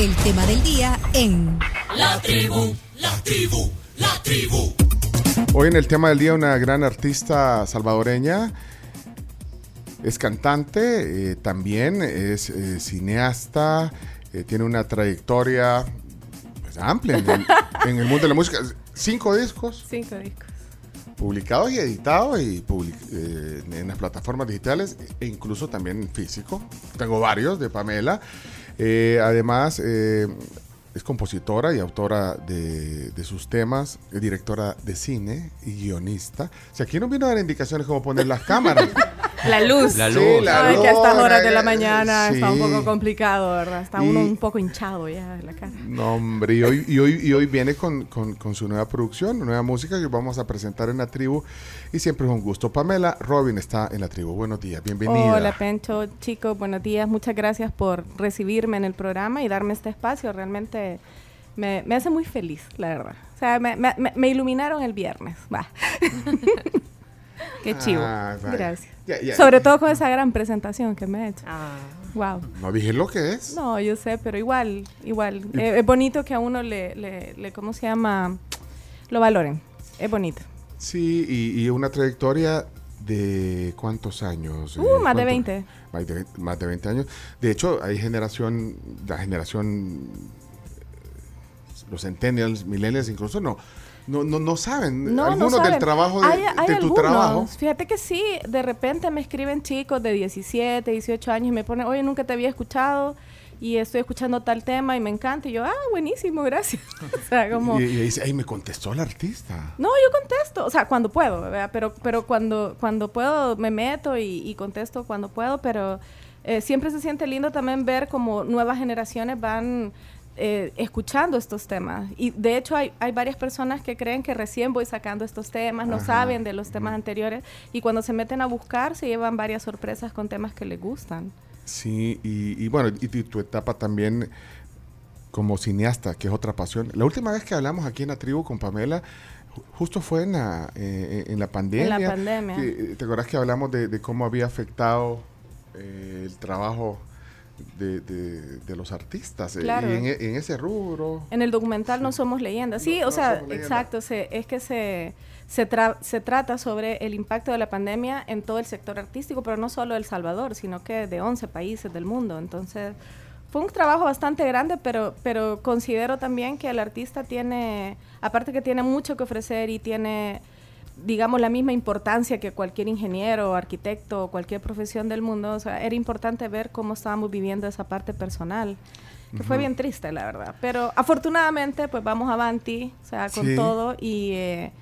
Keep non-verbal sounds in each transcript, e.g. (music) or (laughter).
El tema del día en La tribu, la tribu, la tribu. Hoy en el tema del día una gran artista salvadoreña. Es cantante, eh, también es eh, cineasta, eh, tiene una trayectoria pues, amplia en el, (laughs) en el mundo de la música. Cinco discos Cinco discos. publicados y editados y public- eh, en las plataformas digitales e incluso también en físico. Tengo varios de Pamela. Eh, además, eh, es compositora y autora de, sus temas, directora de cine y guionista. Si aquí nos vino a dar indicaciones cómo poner las cámaras. (laughs) La luz. La Sí, luz. la Ay, que a estas horas de la mañana está un sí. poco complicado, ¿verdad? Está Y- uno un poco hinchado ya de la cara. No, hombre, y hoy, y hoy, y hoy viene con, con- con su nueva producción, nueva música que vamos a presentar en la tribu. Y siempre es un gusto. Pamela Robin está en la tribu. Buenos días, bienvenida. Hola, Pencho, chicos, buenos días. Muchas gracias por recibirme en el programa y darme este espacio. Realmente me, me hace muy feliz, la verdad. O sea, me, me- me- me iluminaron el viernes. Va. (laughs) Qué chivo. Ah, gracias. Sobre todo con esa gran presentación que me he hecho. Wow. No dije lo que es. No, yo sé, pero igual, igual. Eh, es bonito que a uno le, le, le- ¿cómo se llama? Lo valoren. Es bonito. Sí, y, y una trayectoria de cuántos años? Uh, Eh, más de ¿cuánto? 20. Más de, más de 20 años. De hecho, hay generación, la generación, eh, los centennials, millennials incluso, no, no, no, no saben. No, no algunos del trabajo, de, Hay- hay de tu algunos. trabajo. Fíjate que sí, de repente me escriben chicos de 17, 18 años y me ponen, oye, nunca te había escuchado y estoy escuchando tal tema y me encanta. Y yo, ah, buenísimo, gracias. (laughs) o sea, como... Y, y dice, ay, me contestó el artista. No, yo contesto, o sea, cuando puedo, ¿verdad? Pero, pero cuando, cuando puedo me meto y, y contesto cuando puedo, pero eh, siempre se siente lindo también ver como nuevas generaciones van eh, escuchando estos temas. Y de hecho hay, hay varias personas que creen que recién voy sacando estos temas, no Ajá. saben de los temas anteriores y cuando se meten a buscar se llevan varias sorpresas con temas que les gustan. Sí, y, y bueno, y, tu- tu etapa también como cineasta, que es otra pasión. La última vez que hablamos aquí en la tribu con Pamela, ju- justo fue en la, eh, en la pandemia. pandemia. Que, ¿Te acuerdas que hablamos de, de cómo había afectado eh, el trabajo de, de- de los artistas? eh, y en, e- en ese rubro. En el documental no somos leyendas. Sí, No- o no sea, exacto. Se, es que se, se, tra- se trata sobre el impacto de la pandemia en todo el sector artístico, pero no solo El Salvador, sino que de 11 países del mundo. Entonces, fue un trabajo bastante grande, pero, pero considero también que el artista tiene, aparte que tiene mucho que ofrecer y tiene digamos, la misma importancia que cualquier ingeniero, arquitecto o cualquier profesión del mundo. O sea, era importante ver cómo estábamos viviendo esa parte personal, que fue bien triste, la verdad. Pero afortunadamente, pues vamos avanti, o sea, con Sí. todo y... eh,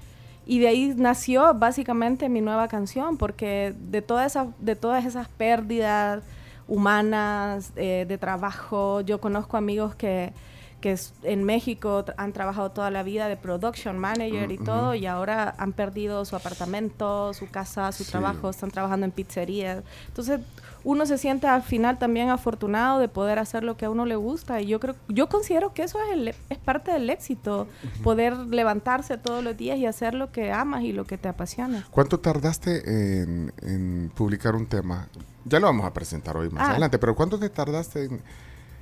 y de ahí nació básicamente mi nueva canción, porque de, toda esa, de todas esas pérdidas humanas, eh, de trabajo, yo conozco amigos que, que es- en México han trabajado toda la vida de production manager y todo, y ahora han perdido su apartamento, su casa, su Sí. trabajo, están trabajando en pizzerías. Entonces, uno se siente al final también afortunado de poder hacer lo que a uno le gusta, y yo creo, yo considero que eso es, el- es parte del éxito, poder levantarse todos los días y hacer lo que amas y lo que te apasiona. ¿Cuánto tardaste en, en publicar un tema? Ya lo vamos a presentar hoy más Ah. adelante, pero ¿cuánto te tardaste en,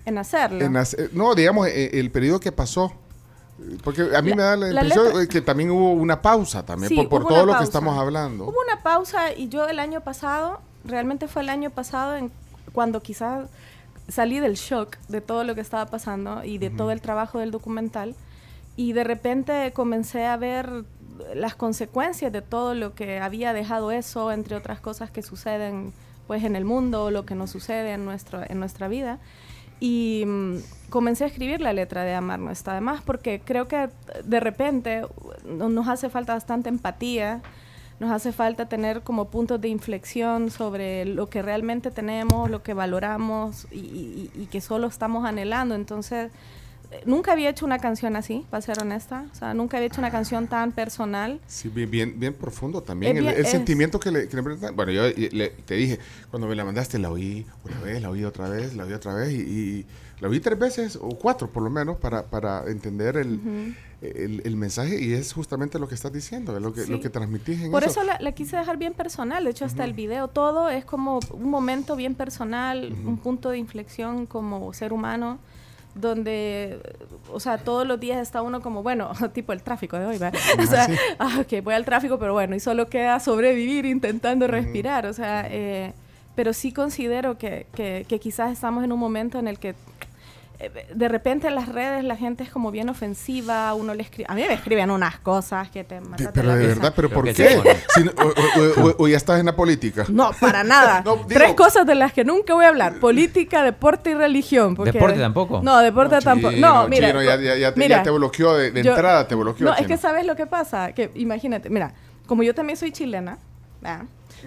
En hacerlo. en hacer- no, digamos, eh, el periodo que pasó? Porque a mí La- me da la impresión eh, que también hubo una pausa también, Sí, por, todo lo que estamos hablando. Hubo una pausa y yo el año pasado, realmente fue el año pasado en, cuando quizás salí del shock de todo lo que estaba pasando y de todo el trabajo del documental y de repente comencé a ver las consecuencias de todo lo que había dejado eso, entre otras cosas que suceden pues en el mundo, lo que nos sucede en, nuestro, en nuestra vida. Y mm, comencé a escribir la letra de Amar no está de más, porque creo que de repente uh, nos hace falta bastante empatía, nos hace falta tener como puntos de inflexión sobre lo que realmente tenemos, lo que valoramos y, y- y que solo estamos anhelando. Entonces, nunca había hecho una canción así, para ser honesta. O sea, nunca había hecho una canción tan personal. Sí, bien, bien, bien profundo también. Es el bien- el es- sentimiento que le, que le Bueno, yo le- te dije, cuando me la mandaste, la oí una vez, la oí otra vez, la oí otra vez, y, y la oí tres veces, o cuatro por lo menos, para, para entender el, el, el mensaje, y es justamente lo que estás diciendo, es lo que, Sí. lo que transmitís en Por eso. eso la, la quise dejar bien personal. De hecho, hasta el video, todo es como un momento bien personal, un punto de inflexión como ser humano. Donde, o sea, todos los días está uno como, bueno, (laughs) tipo el tráfico de hoy, ¿va? (laughs) O sea, ah, ok, voy al tráfico, pero bueno, y solo queda sobrevivir intentando respirar, o sea, eh, pero sí considero que, que, que quizás estamos en un momento en el que de repente en las redes la gente es como bien ofensiva, uno le escribe, a mí me escriben unas cosas que te matan Pero la de verdad, pero ¿por qué? ponen. Si no- o, o- o- o ya estás en la política. No, para (laughs) nada. No, digo- Tres cosas de las que nunca voy a hablar. Política, deporte y religión. porque- ¿Deporte tampoco? No, deporte tampoco. Chino, No, mira. chino, ya, ya- ya te, mira, ya te bloqueó de, de yo- entrada, te bloqueó. No, es chino. que sabes lo que pasa. Que imagínate, mira, como yo también soy chilena, ¿verdad?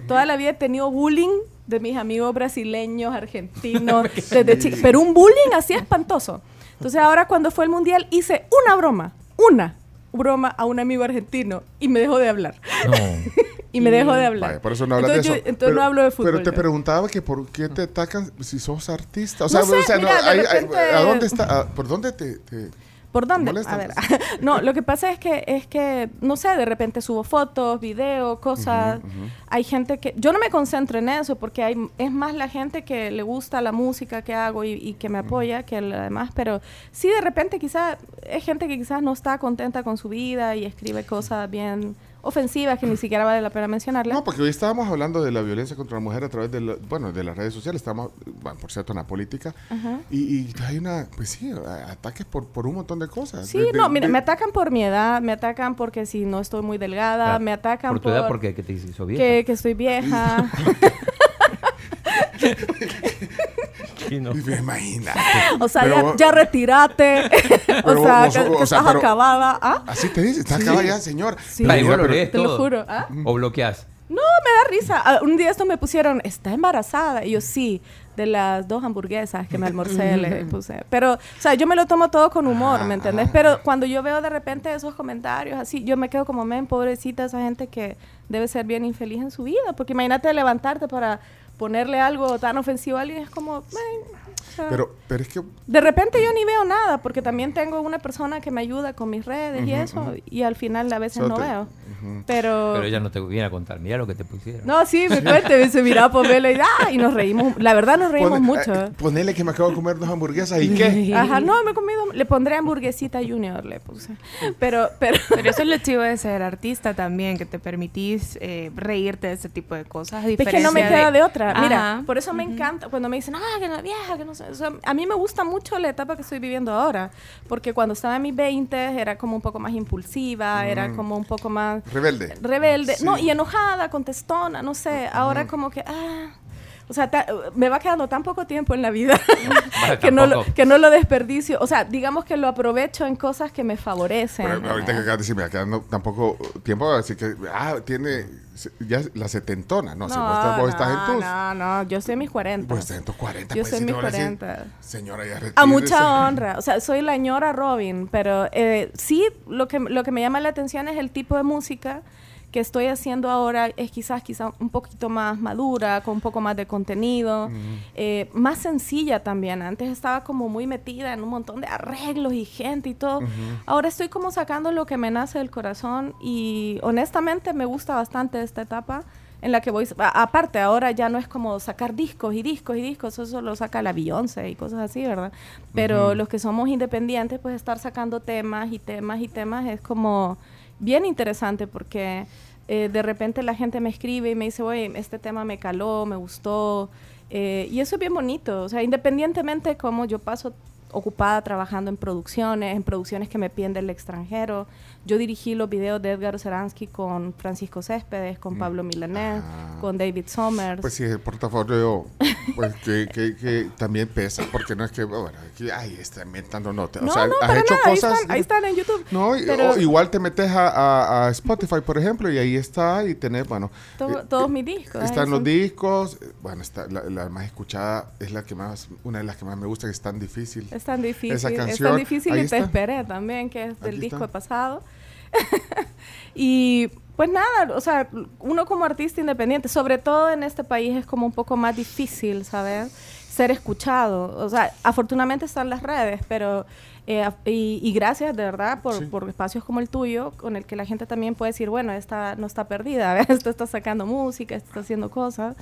toda la vida he tenido bullying de mis amigos brasileños, (laughs) argentinos, desde chi- pero un bullying así espantoso. Entonces ahora cuando fue el mundial hice una broma, una broma a un amigo argentino y me dejó de hablar. No. (laughs) Y me dejó de hablar. Vaya, por eso no hablas entonces de yo- eso. entonces Pero- no hablo de fútbol. Pero te yo. preguntaba que por qué te atacan si sos artista. O No sea, sé, o sea, no, mira, de hay- ¿a dónde está? a- ¿Por dónde te...? te- ¿Por dónde? A ver, (laughs) no, lo que pasa es que, es que, no sé, de repente subo fotos, videos, cosas. Hay gente que, yo no me concentro en eso porque hay, es más la gente que le gusta la música que hago y, y que me apoya que lo demás, pero sí de repente quizás, es gente que quizás no está contenta con su vida y escribe cosas bien ofensivas que ni siquiera vale la pena mencionarlas. No, porque hoy estábamos hablando de la violencia contra la mujer a través de, la- bueno, de las redes sociales. Estamos, bueno, por cierto, en la política. Y, y hay una, pues sí, ataques por, por un montón de cosas. Sí, De- de- no, mira, de- me atacan por mi edad, me atacan porque si no estoy muy delgada, Ah, me atacan ¿Por tu edad? ¿Por qué? ¿Qué te hizo vieja? que, que estoy vieja. (laughs) (laughs) (laughs) Y me imagina. O sea, Pero ya, vos- ya retírate. (laughs) Pero o sea, vos- que, o que sea, estás pero- acabada. ¿Ah? Así te dice, está acabada ya, señor. Sí. Lo pero- Te lo juro. ¿Ah? ¿O bloqueas? No, me da risa. Ah, Un día esto me pusieron, está embarazada. Y yo, sí, de las dos hamburguesas que me almorcé le (laughs) puse. Pero, o sea, yo me lo tomo todo con humor, ¿me entendés? Pero cuando yo veo de repente esos comentarios así, yo me quedo como, men, pobrecita esa gente que debe ser bien infeliz en su vida. Porque imagínate levantarte para ponerle algo tan ofensivo a alguien, es como, men, o sea, Pero, pero es que de repente yo ni veo nada, porque también tengo una persona que me ayuda con mis redes y eso, y al final a veces So no te- veo. Pero... Pero ella no te viene a contar. Mira lo que te pusieron. No, sí, me cuenta, me dice, mira, Pomelo, y, ah, y nos reímos, la verdad nos reímos pone- mucho. eh, ponele que me acabo de comer dos hamburguesas y qué. Ajá, no, me he comido, le pondré hamburguesita junior, le puse. Pero, pero, Pero eso es lo chivo de ser artista también, que te permitís eh, reírte de ese tipo de cosas. es que no me queda de, otra. Mira, Ajá. por eso me encanta cuando me dicen, ah, que la vieja, que no sé. O sea, a mí me gusta mucho la etapa que estoy viviendo ahora, porque cuando estaba en mis 20 era como un poco más impulsiva, era como un poco más Rebelde. rebelde, Sí. no, y enojada, contestona, no sé, ahora como que, ah, o sea, ta- me va quedando tan poco tiempo en la vida (laughs) (laughs) que, no lo, que no lo desperdicio, o sea, digamos que lo aprovecho en cosas que me favorecen. Pero ahorita que acabas de decir, me va quedando tampoco tiempo, así que, ah, tiene ya la setentona, no, sé, vos, estás, vos estás en tus, no, no, yo en mis 40. pues estás en tus 40. Yo pues, soy si mis van a decir, 40. Señora, ya A retírese". mucha honra, o sea, soy la ñora Robin, pero eh, sí, lo que, lo que me llama la atención es el tipo de música que estoy haciendo ahora es quizás, quizás un poquito más madura, con un poco más de contenido, eh, más sencilla también. Antes estaba como muy metida en un montón de arreglos y gente y todo. Ahora estoy como sacando lo que me nace del corazón y honestamente me gusta bastante esta etapa en la que voy, a- aparte ahora ya no es como sacar discos y discos y discos, eso lo saca la Beyoncé y cosas así, ¿verdad? Pero los que somos independientes, pues estar sacando temas y temas y temas es como bien interesante porque eh, de repente la gente me escribe y me dice, oye, este tema me caló, me gustó, eh, y eso es bien bonito, o sea, independientemente como yo paso ocupada trabajando en producciones, en producciones que me piden del extranjero. Yo dirigí los videos de Edgar Seransky con Francisco Céspedes, con Pablo Milanés, Ah. con David Somers. Pues sí, el portafolio pues, que, que, que también pesa, porque no es que, bueno, que, ay, está inventando notas. no, o sea, no, has para hecho nada, ahí cosas. están, ahí están en YouTube. No, Pero o igual te metes a, a- a Spotify, por ejemplo, y ahí está, y tenés, bueno. to- eh, todos mis discos. ahí Están los son. discos, eh, bueno, está, la, la más escuchada es la que más, una de las que más me gusta, que es tan difícil. Es tan difícil. Esa es canción, tan difícil ahí y te esperé también, que es del Aquí disco está. pasado. (laughs) y pues nada, o sea, uno como artista independiente, sobre todo en este país es como un poco más difícil, ¿sabes? Ser escuchado. O sea, afortunadamente están las redes, pero... eh, y, y gracias de verdad por, Sí. por espacios como el tuyo, con el que la gente también puede decir, bueno, esta no está perdida, (laughs) esta está sacando música, esta está haciendo cosas.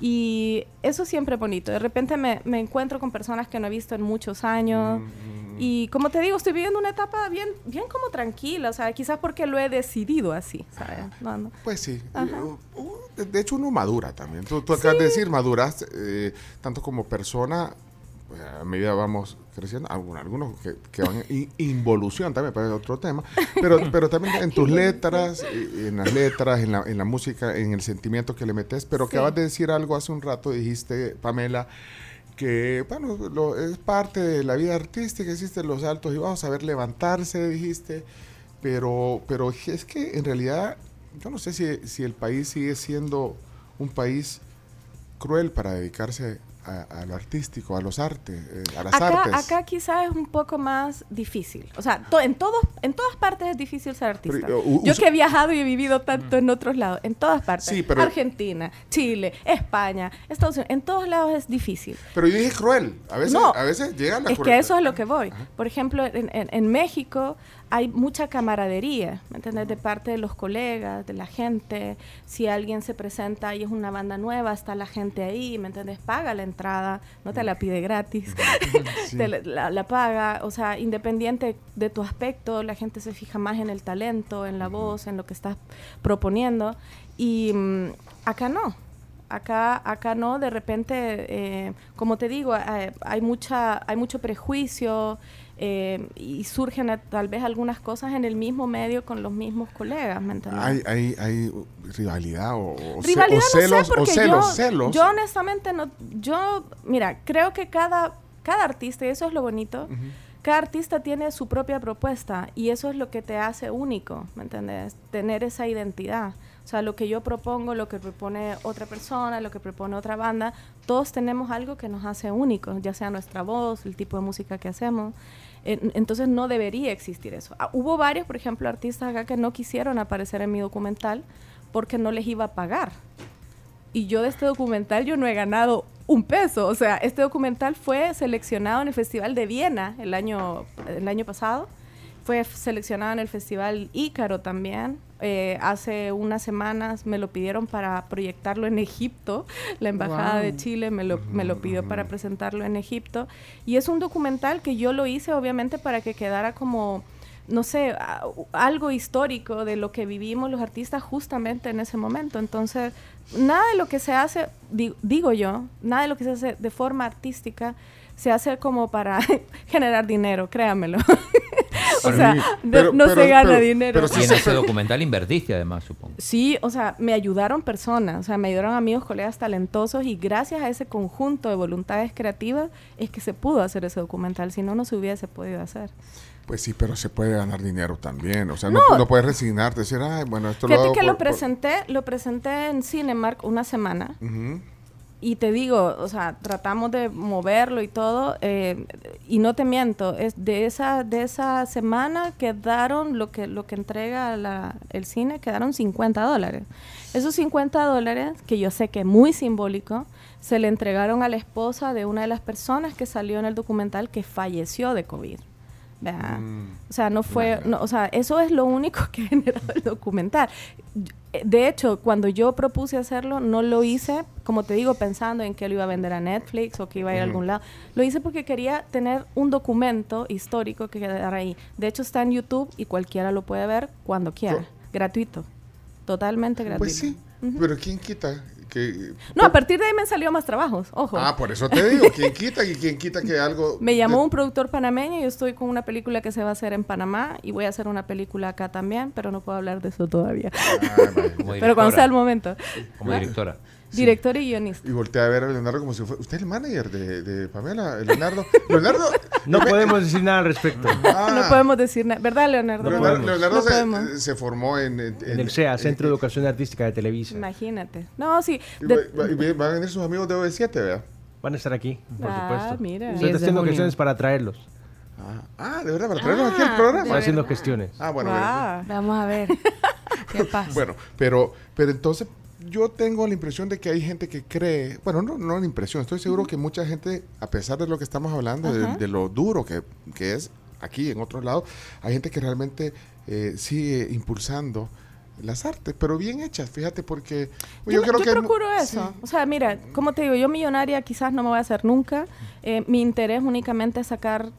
Y eso siempre es bonito. De repente me, me encuentro con personas que no he visto en muchos años. Mm, Y como te digo, estoy viviendo una etapa bien, bien como tranquila, o sea, quizás porque lo he decidido así, ¿sabes? No, no. Pues sí. Uh, uh, de- de hecho, uno madura también. Tú, tú acabas de decir, maduras eh, tanto como persona. Pues, A medida vamos creciendo, algunos, algunos que, que van en involución también, pero es otro tema, pero, (laughs) pero también en tus letras, en las letras, en la, en la música, en el sentimiento que le metes, pero Sí. acabas de decir algo hace un rato, dijiste, Pamela, que bueno, lo- es parte de la vida artística, existen los altos y bajos, saber levantarse, dijiste, pero, pero es que en realidad yo no sé si, si el país sigue siendo un país cruel para dedicarse a, a lo artístico, a los artes, eh, a las Acá, artes. acá quizás es un poco más difícil. O sea, to- en, todos, en todas partes es difícil ser artista. Pero, uh, Yo que he viajado y he vivido tanto en otros lados, en todas partes. Sí, pero- Argentina, Chile, España, Estados Unidos, en todos lados es difícil. Pero yo dije cruel, a veces, No, a veces llega la Es que eso es lo que voy. Por ejemplo, en, en- en México hay mucha camaradería, ¿me entiendes? De parte de los colegas, de la gente. Si alguien se presenta y es una banda nueva, está la gente ahí, ¿me entiendes? Paga la entrada, no te la pide gratis, (laughs) te la, paga. O sea, independiente de tu aspecto, la gente se fija más en el talento, en la voz, en lo que estás proponiendo. Y mm, acá no. Acá, acá no, de repente, eh, como te digo, eh, hay, mucha, hay mucho prejuicio eh, y surgen tal vez algunas cosas en el mismo medio con los mismos colegas, ¿me entiendes? Hay, hay, hay rivalidad o, o ce- Rivalidad o celos, no sé, porque o celos, yo, celos. yo honestamente no, yo, mira, creo que cada, cada artista, y eso es lo bonito, cada artista tiene su propia propuesta y eso es lo que te hace único, ¿me entiendes? Tener esa identidad. O sea, lo que yo propongo, lo que propone otra persona, lo que propone otra banda, todos tenemos algo que nos hace únicos, ya sea nuestra voz, el tipo de música que hacemos. En- Entonces no debería existir eso. Ah, hubo varios, por ejemplo, artistas acá que no quisieron aparecer en mi documental porque no les iba a pagar. Y yo de este documental yo no he ganado un peso. O sea, este documental fue seleccionado en el Festival de Viena el año, el año pasado. Fue seleccionado en el Festival Ícaro también. Eh, hace unas semanas me lo pidieron para proyectarlo en Egipto. La Embajada de Chile me lo, me lo pidió para presentarlo en Egipto. Y es un documental que yo lo hice obviamente para que quedara como no sé, algo histórico de lo que vivimos los artistas justamente en ese momento. Entonces, nada de lo que se hace, di- digo yo, nada de lo que se hace de forma artística se hace como para (laughs) generar dinero, créanmelo. (laughs) o sea, no, no pero- se gana pero- dinero. pero Y sí en se- ese documental invertiste además, supongo. Sí, o sea, me ayudaron personas, o sea, me ayudaron amigos, colegas talentosos y gracias a ese conjunto de voluntades creativas es que se pudo hacer ese documental, si no, no se hubiese podido hacer. Pues sí, pero se puede ganar dinero también. O sea, no, No. no puedes resignarte, decir, ay, bueno, esto lo Fíjate hago que por- lo por-". presenté, lo presenté en Cinemark una semana y te digo, o sea, tratamos de moverlo y todo eh, y no te miento, es de esa de esa semana quedaron lo que lo que entrega la- el cine quedaron 50 dólares. Esos 50 dólares que yo sé que es muy simbólico se le entregaron a la esposa de una de las personas que salió en el documental que falleció de COVID. Mm. O sea, no fue, no, o sea, eso es lo único que ha generado el documental. De hecho, cuando yo propuse hacerlo, no lo hice, como te digo, pensando en que lo iba a vender a Netflix o que iba a ir a algún lado. Lo hice porque quería tener un documento histórico que quedara ahí. De hecho, está en YouTube y cualquiera lo puede ver cuando quiera. Gratuito. Totalmente gratuito. Pues sí, pero ¿quién quita que... No, a partir de ahí me han salido más trabajos, ojo. Ah, por eso te digo, ¿quién quita y quién quita que algo... (laughs) Me llamó de- un productor panameño y yo estoy con una película que se va a hacer en Panamá y voy a hacer una película acá también, pero no puedo hablar de eso todavía. Ah, pero cuando sea el momento. Como directora. Director y guionista. Y volteé a ver a Leonardo como si fuera... ¿Usted es el manager de, de Pamela? (laughs) Leonardo. Leonardo... No podemos decir nada al respecto. Ah, No podemos decir nada. ¿Verdad, Leonardo? Leonardo, podemos. Leonardo No se, podemos. se formó en... En, En el CEA, Centro de Educación Artística de Televisa. Imagínate. No, sí. Y de- y van a venir sus amigos de OV7, ¿verdad? Van a estar aquí, por Ah, supuesto. mira. Estoy 10 de haciendo junio. gestiones para traerlos. Ah, ah, de verdad, para traernos aquí al Ah, programa. Haciendo gestiones. Ah, bueno, Guau. Vamos a ver. (laughs) ¿Qué pasa? Bueno, pero, pero entonces yo tengo la impresión de que hay gente que cree, bueno, no, no la impresión, estoy seguro que mucha gente, a pesar de lo que estamos hablando, de, lo duro que, que es aquí en otros lados, hay gente que realmente eh, sigue impulsando las artes, pero bien hechas, fíjate, porque Yo, yo hay mu- procuro eso. sí. O sea, mira, como te digo, yo millonaria quizás no me voy a hacer nunca. Eh, mi interés únicamente es sacar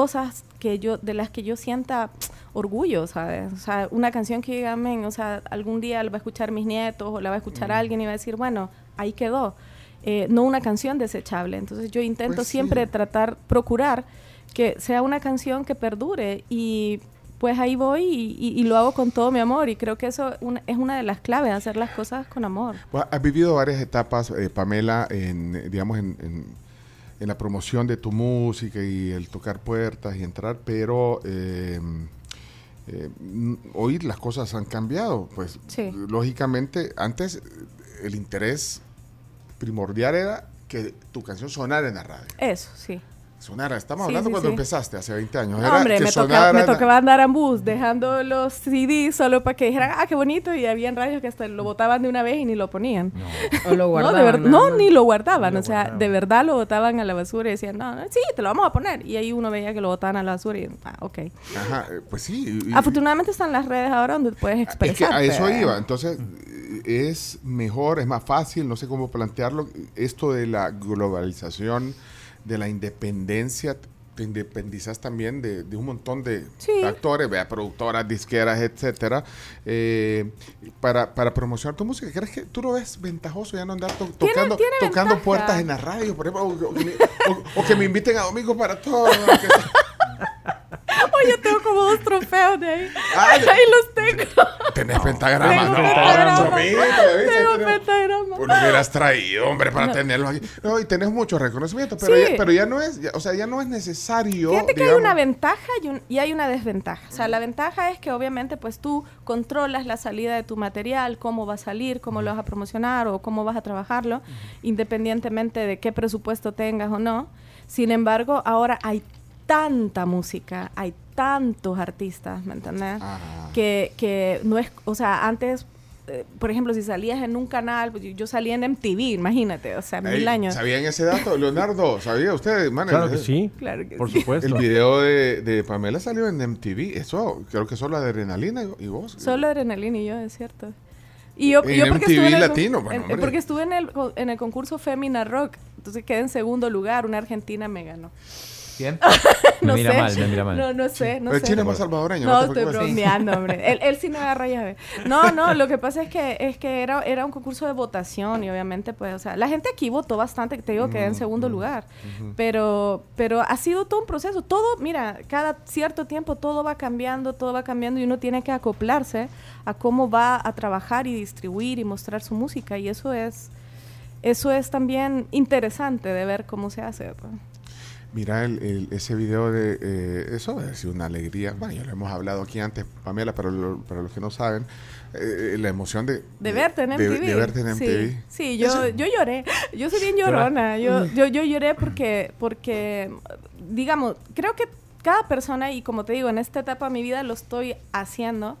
cosas que yo, de las que yo sienta orgullo, ¿sabes? O sea, una canción que diga, "Men, o sea, algún día la va a escuchar mis nietos o la va a escuchar alguien y va a decir, bueno, ahí quedó. Eh, no una canción desechable. Entonces yo intento Pues sí. siempre tratar, procurar que sea una canción que perdure y pues ahí voy y, y- y lo hago con todo mi amor y creo que eso es una de las claves, hacer las cosas con amor. Bueno, Has vivido varias etapas, eh, Pamela, en, digamos, en, en- en la promoción de tu música y el tocar puertas y entrar, pero eh, eh, hoy las cosas han cambiado. Pues, Sí. lógicamente, antes el interés primordial era que tu canción sonara en la radio. Eso, sí. Sonara, estamos Sí, hablando sí, cuando sí. empezaste, hace 20 años. No, era hombre, que me, toca- me tocaba andar en bus dejando los CDs solo para que dijeran, ah, qué bonito, y había radios que hasta lo botaban de una vez y ni lo ponían. O lo No, guardaban. de ver- nada no ni lo guardaban, Ni o sea, guardaban. de verdad lo botaban a la basura y decían, no, no, sí, te lo vamos a poner. Y ahí uno veía que lo botaban a la basura y, ah, ok. Ajá, eh, pues sí. y- Afortunadamente están las redes ahora donde puedes Es expresar. que a eso iba. Entonces, es mejor, es más fácil, no sé cómo plantearlo, esto de la globalización, de la independencia. Te independizas también de, de un montón de Sí. actores, vea, productoras, disqueras, etcétera, eh, para, para promocionar tu música. ¿Crees que tú lo ves ventajoso ya no andar to- tocando, tiene tocando ventaja. puertas en la radio, por ejemplo, o, o que me, o- o que me inviten a Domingo para todo? (laughs) Oye, tengo como dos trofeos de ahí. Ay, (laughs) ahí los tengo. Tenés pentagramas, no. Tengo pentagramas. Lo hubieras traído, hombre, para tenerlos aquí. No, y tenés mucho reconocimiento, pero, Sí. ya, pero ya no es, ya- o sea, ya no es necesario. Fíjate que hay digamos- una ventaja y, un- y hay una desventaja. O sea, la ventaja es que obviamente pues tú controlas la salida de tu material, cómo va a salir, cómo lo vas a promocionar o cómo vas a trabajarlo, independientemente de qué presupuesto tengas o no. Sin embargo, ahora hay tanta música, hay tantos artistas, ¿me entendés? Ajá. Que, que no es, o sea, antes... eh, Por ejemplo, si salías en un canal, pues, yo- yo salía en MTV, imagínate, o sea, Ey, mil años. ¿Sabían ese dato, Leonardo? ¿Sabía usted, man? Claro el, que sí. Claro que Por sí. supuesto. El video de, de Pamela salió en MTV. Eso, creo que solo adrenalina y, vos. Solo adrenalina y yo, es cierto. Y yo, En yo porque MTV estuve en el, latino, en- bueno, en- porque estuve en el, co- en el concurso Femina Rock, entonces quedé en segundo lugar, una argentina me ganó. ¿Quién? (laughs) Me no mira sé. mal, me mira mal. No, no sé, no el sé. chino es más salvadoreño. No, estoy bromeando, hombre. (laughs) Él, él sí me agarra llave. No, no, lo que pasa es que es que era, era un concurso de votación y obviamente, pues, o sea, la gente aquí votó bastante, te digo, quedé en segundo lugar. Pero, pero ha sido todo un proceso. Todo, mira, cada cierto tiempo todo va cambiando, todo va cambiando y uno tiene que acoplarse a cómo va a trabajar y distribuir y mostrar su música. Y eso es, eso es también interesante de ver cómo se hace. Mira el, el- ese video de eh, eso sido una alegría. Bueno, ya lo hemos hablado aquí antes, Pamela, pero lo- para los que no saben, eh, la emoción de, De verte en de- MTV. De, verte en MTV. Sí, sí, yo, Eso- yo lloré. Yo soy bien llorona. Yo, yo, yo lloré porque, porque, digamos, creo que cada persona, y como te digo, en esta etapa de mi vida lo estoy haciendo,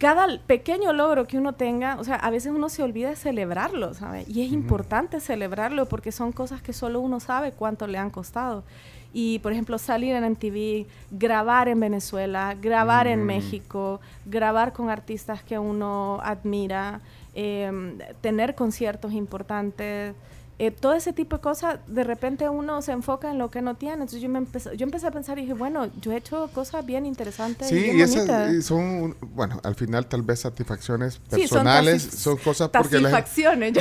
cada pequeño logro que uno tenga, o sea, a veces uno se olvida de celebrarlo, ¿sabes? Y es importante celebrarlo porque son cosas que solo uno sabe cuánto le han costado. Y, por ejemplo, salir en MTV, grabar en Venezuela, grabar en México, grabar con artistas que uno admira, em, tener conciertos importantes, eh, todo ese tipo de cosas, de repente uno se enfoca en lo que no tiene. Entonces yo, me empecé, yo empecé a pensar y dije, bueno, yo he hecho cosas bien interesantes. Sí, y bien y esas eh, son, bueno, al final tal vez satisfacciones Sí, son personales, son, cosas porque la, Satisfacciones.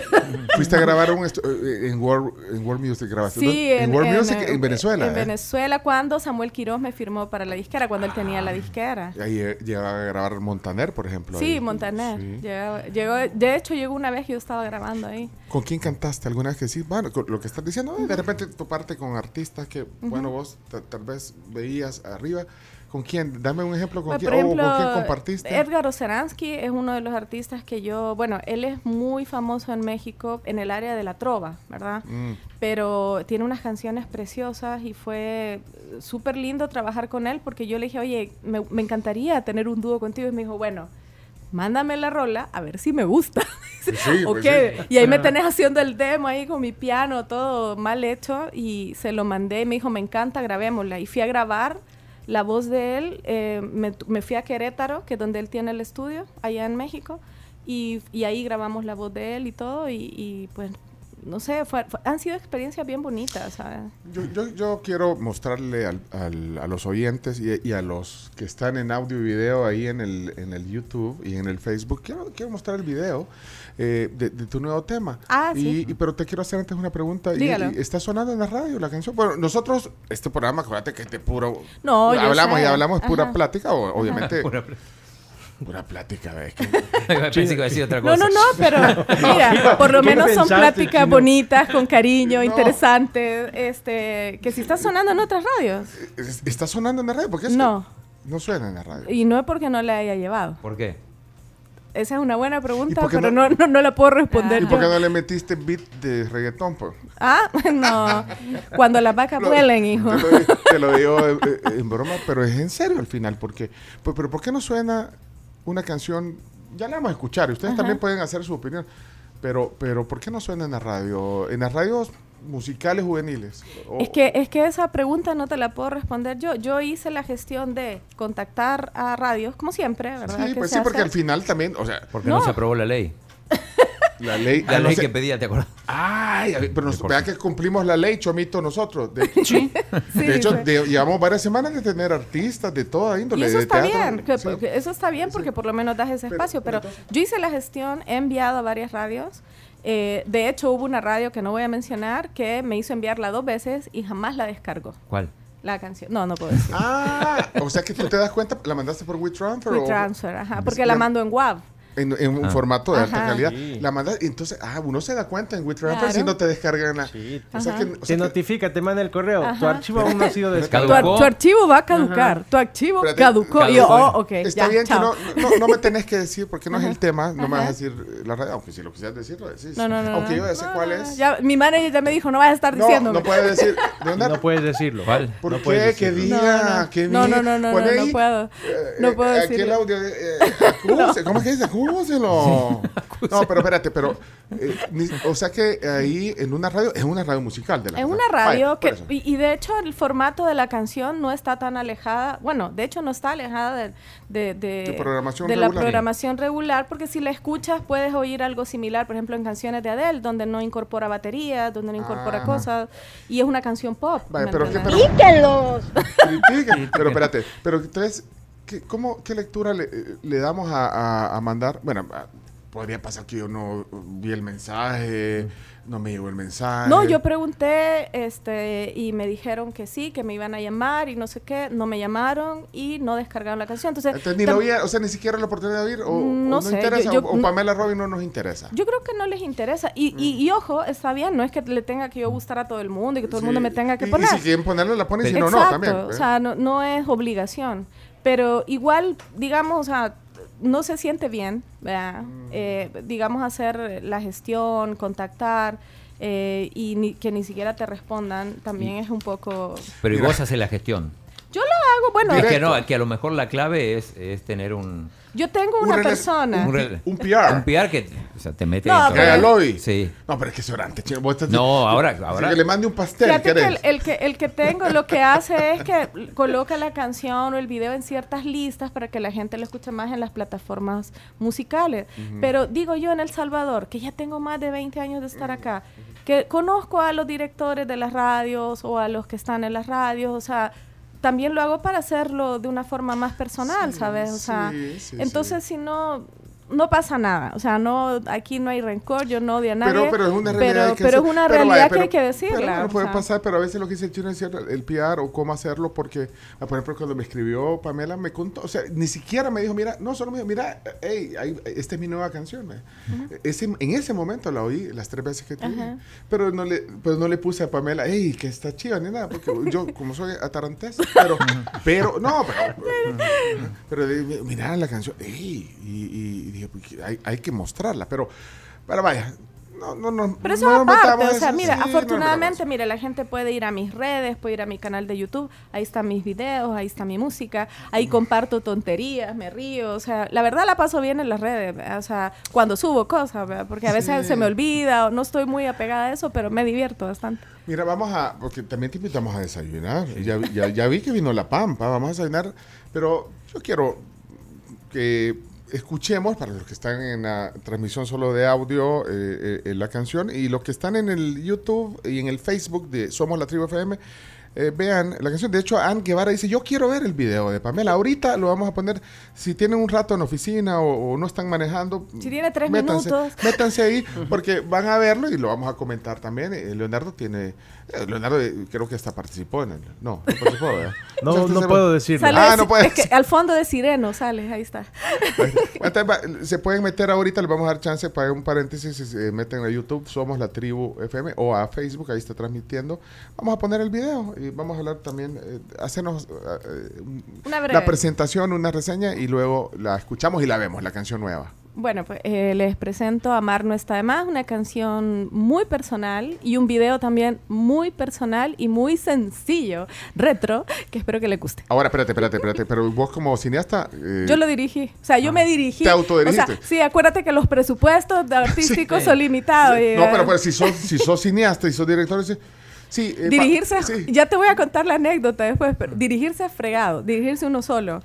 fuiste a grabar un estu- eh, en World, en World Music, grabaste. Sí, en, World Music eh, en Venezuela. En ¿eh? Venezuela, cuando Samuel Quiroz me firmó para la disquera, cuando él tenía la disquera. Y Ahí eh, llegaba a grabar Montaner, por ejemplo. Sí, ahí. Montaner. Sí. Llegaba- llegó, de hecho, llegó una vez que yo estaba grabando ahí. ¿Con quién cantaste alguna vez que Bueno, lo que estás diciendo, eh, de repente toparte con artistas que, bueno, vos ta- tal vez veías arriba. ¿Con quién? Dame un ejemplo con quién, ejemplo, con quién compartiste. Edgar Oceransky es uno de los artistas que yo, bueno, él es muy famoso en México en el área de la trova, ¿verdad? Mm. Pero tiene unas canciones preciosas y fue súper lindo trabajar con él porque yo le dije, oye, me, me encantaría tener un dúo contigo. Y me dijo, bueno, mándame la rola a ver si me gusta. (laughs) Sí, ¿O pues sí. Y ahí me tenés haciendo el demo ahí con mi piano, todo mal hecho, y se lo mandé y me dijo, me encanta, grabémosla. Y fui a grabar la voz de él, eh, me, me fui a Querétaro, que es donde él tiene el estudio, allá en México, y, y ahí grabamos la voz de él y todo, y, y, pues no sé, fue- fue- han sido experiencias bien bonitas, ¿sabes? Yo, yo, yo quiero mostrarle al- al- a los oyentes y, y a los que están en audio y video ahí en el, en el YouTube y en el Facebook, quiero, quiero mostrar el video eh, de, de tu nuevo tema. Ah, y, sí. y- pero te quiero hacer antes una pregunta. Y- Dígalo. y ¿Está sonando en la radio la canción? Bueno, nosotros, este programa, acuérdate que es de puro... No, hablamos sé. y hablamos pura Ajá. plática, o- obviamente... (laughs) Pura Pura plática, es que... (laughs) Pensé que iba a decir otra No, cosa. no, (laughs) no, pero mira, por lo ¿Qué menos son pláticas bonitas, con cariño, No. interesantes, este, que si está sonando en otras radios. es- ¿Está sonando en la radio? Porque es que No. no suena en la radio. Y no es porque no la haya llevado. ¿Por qué? Esa es una buena pregunta, por qué pero no- no, no, no la puedo responder ¿Y yo. por qué no le metiste beat de reggaetón? Pues? Ah, (laughs) no. Cuando las vacas vuelen, hijo. Te lo, te lo digo eh, eh, en broma, pero es en serio al final. Porque, pues, pero ¿por qué no suena una canción? Ya la vamos a escuchar y ustedes también pueden hacer su opinión. Pero, pero ¿por qué no suena en la radio? En las radios musicales juveniles. O- Es que, es que esa pregunta no te la puedo responder yo. Yo hice la gestión de contactar a radios, como siempre, ¿verdad? Sí, que pues sí, porque hace. al final también, o sea, Porque no, No. se aprobó la ley. (laughs) la ley... La ah, no ley sé- que pedía, ¿te acuerdas? Ay, pero nos, vea que cumplimos la ley, Chomito, nosotros. De, (laughs) Sí, de hecho, sí. de- llevamos varias semanas de tener artistas de toda índole. Y eso de está teatro, bien, que- eso está bien porque por lo menos das ese Pero- espacio, pero pero, entonces- yo hice la gestión, he enviado a varias radios. eh, de hecho, hubo una radio que no voy a mencionar que me hizo enviarla dos veces y jamás la descargó. ¿Cuál? La canción. No, no puedo decir. Ah, o sea que tú te das cuenta, ¿la mandaste por WeTransfer? (laughs) o- WeTransfer, ajá, porque la- mando en WAV. En, en un Ah. formato de alta calidad. Sí. La mandas, y entonces, ah, uno se da cuenta en WeTransfer Claro. si no te descargan la. Sí, o sea Ajá. que, o Te que- notifica, te manda el correo. Tu archivo aún no ha sido (laughs) descargado. Tu archivo va a caducar. Tu archivo Espérate, caducó. Y yo, caducó. oh, ok. Está ya, bien chao. que no, no, no me tenés que decir, porque no es el tema, no me vas a decir eh, la radio, aunque si lo quisieras decir, lo decís. No, no, no. Aunque no. yo ya sé No, cuál es. Ya, mi manager ya me dijo, no vas a estar no, diciéndome. no puedes decir. (laughs) No puedes decirlo. ¿Cuál? ¿Por no qué? puedes Que decirlo. diga, No, no. que No, diga. no, no, no, puedo. eh, No puedo Aquí el decirlo. audio. eh, (laughs) ¿Cómo es que dice? Acúselo. No, pero espérate, pero. eh, ni- o sea que ahí en una radio, es una radio musical de la Es una radio Vaya, que, y, y de hecho el formato de la canción no está tan alejada, bueno, de hecho no está alejada de, de, de- De programación de la programación regular, porque si la escuchas puedes oír algo similar, por ejemplo, en canciones de Adele, donde no incorpora baterías, donde no incorpora Ajá. cosas, y es una canción pop. Vaya, ¿me pero. Pero (laughs) espérate, pero entonces, ¿qué, cómo, ¿qué lectura le, le damos a, a- a mandar? Bueno, podría pasar que yo no vi el mensaje, no me llegó el mensaje. No, yo pregunté este, y me dijeron que sí, que me iban a llamar y no sé qué, no me llamaron y no descargaron la canción. Entonces, Entonces, ni lo oía, o sea, ni siquiera la oportunidad de oír, o, o No no, sé, interesa, yo- yo- o, o Pamela Robin no nos interesa. Yo creo que no les interesa. Y, y, y ojo, está bien, no es que le tenga que yo gustar a todo el mundo y que todo el mundo Sí, me tenga que y- poner. Y si quieren ponerlo, la ponen, si no, Exacto, no, también. o ¿eh? sea, no, no es obligación. Pero igual, digamos, o sea, no se siente bien, ¿verdad? Mm. Eh, digamos, hacer la gestión, contactar eh, y ni- que ni siquiera te respondan también es un poco... Pero y vos haces la gestión. Yo lo hago, bueno, Es que no, que a lo mejor la clave es, es tener un, yo tengo Un una persona. un, PR. un PR que o sea, te mete No, pero- lobby. Sí. No, pero es que es orante, chino. Vos estás- No, ahora, ahora que le mande un pastel, Fíjate que el, el que el que tengo lo que hace es que coloca la canción o el video en ciertas listas para que la gente lo escuche más en las plataformas musicales. Pero digo yo en El Salvador, que ya tengo más de 20 años de estar acá, que conozco a los directores de las radios o a los que están en las radios, o sea, también lo hago para hacerlo de una forma más personal, Sí, ¿sabes? O sea, sí, sí, entonces si no no pasa nada, o sea, no aquí no hay rencor, yo no odio a nadie. Pero, pero es una realidad pero, que pero es una realidad vaya, que hay que decirla. Pero bueno, puede sea. pasar, pero a veces lo que dice el chino es cierto, el PR o cómo hacerlo, porque, ah, por ejemplo, cuando me escribió Pamela, me contó, o sea, ni siquiera me dijo, mira, no, solo me dijo, mira, hey, ahí- esta es mi nueva canción. eh. ese, en ese momento la oí las tres veces que Ajá. pero no le pero no le puse a Pamela, hey, que está chiva, ni nada, porque yo, como soy atarantés, pero, pero, no, pero, (laughs) pero mira la canción, hey, y, y- y dije, pues, hay, hay que mostrarla, pero, pero vaya, no, no, no. Pero eso no nos aparte, o sea, mira, sí, afortunadamente, mira, la gente puede ir a mis redes, puede ir a mi canal de YouTube, ahí están mis videos, ahí está mi música, ahí comparto tonterías, me río, o sea, la verdad la paso bien en las redes, ¿verdad? o sea, cuando subo cosas, ¿verdad? porque a veces Sí. se me olvida o no estoy muy apegada a eso, pero me divierto bastante. Mira, vamos a, porque también te invitamos a desayunar. Ya, ya vi que vino la pampa, vamos a desayunar, pero yo quiero que escuchemos, para los que están en la transmisión solo de audio, eh, eh, la canción, y los que están en el YouTube y en el Facebook de Somos la Tribu FM, eh, vean la canción. De hecho, Ann Guevara dice, yo quiero ver el video de Pamela. Ahorita lo vamos a poner, si tienen un rato en oficina o, o no están manejando. Si tiene tres métanse, minutos. Métanse ahí, (laughs) porque van a verlo y lo vamos a comentar también. Eh, Leonardo tiene... eh, Leonardo eh, creo que hasta participó en el... No, no participó, ¿verdad? (laughs) No, no puedo decirlo. Sale Ah, no puedes. Es que al fondo de Sireno sale, ahí está. (laughs) Se pueden meter ahorita, les vamos a dar chance para un paréntesis, si se meten a YouTube, somos la tribu FM, o a Facebook, ahí está transmitiendo. Vamos a poner el video y vamos a hablar también, eh, hacernos eh, un- Una breve. la presentación, una reseña y luego la escuchamos y la vemos, la canción nueva. Bueno, pues eh, les presento Amar no está de más, una canción muy personal y un video también muy personal y muy sencillo, retro, que espero que le guste. Ahora, espérate, espérate, espérate, pero vos como cineasta... eh, Yo lo dirigí, o sea, yo me dirigí. ¿Te autodirigiste? O sea, sí, acuérdate que los presupuestos (laughs) artísticos son limitados. y, no, eh, pero pues si sos, si sos cineasta y sos director, sí, eh, pa- dirigirse, sí. ya te voy a contar la anécdota después, pero dirigirse es fregado, dirigirse uno solo.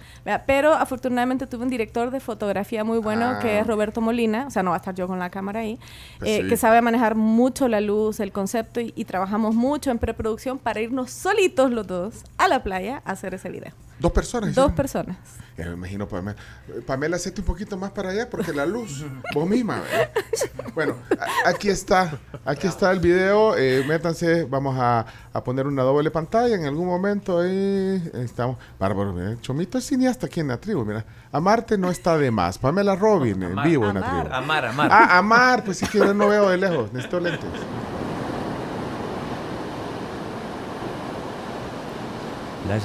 Pero afortunadamente tuve un director de fotografía muy bueno Ah. que es Roberto Molina, o sea, no va a estar yo con la cámara ahí, Pues eh, sí. que sabe manejar mucho la luz, el concepto y, y trabajamos mucho en preproducción para irnos solitos los dos a la playa a hacer ese video. Dos personas. Dos personas. Ya me imagino, Pamela. Pamela, hacete un poquito más para allá porque la luz, (laughs) vos misma. ¿verdad? Bueno, aquí está, aquí está el video. eh, métanse, vamos a, a poner una doble pantalla en algún momento. Ahí estamos. Bárbaro, Chomito es cineasta aquí en la tribu, mira. Amarte no está de más. Pamela Robin, en Amar. vivo en la tribu. Amar, amar. Ah, Amar, pues sí que yo no veo de lejos, necesito lentes. La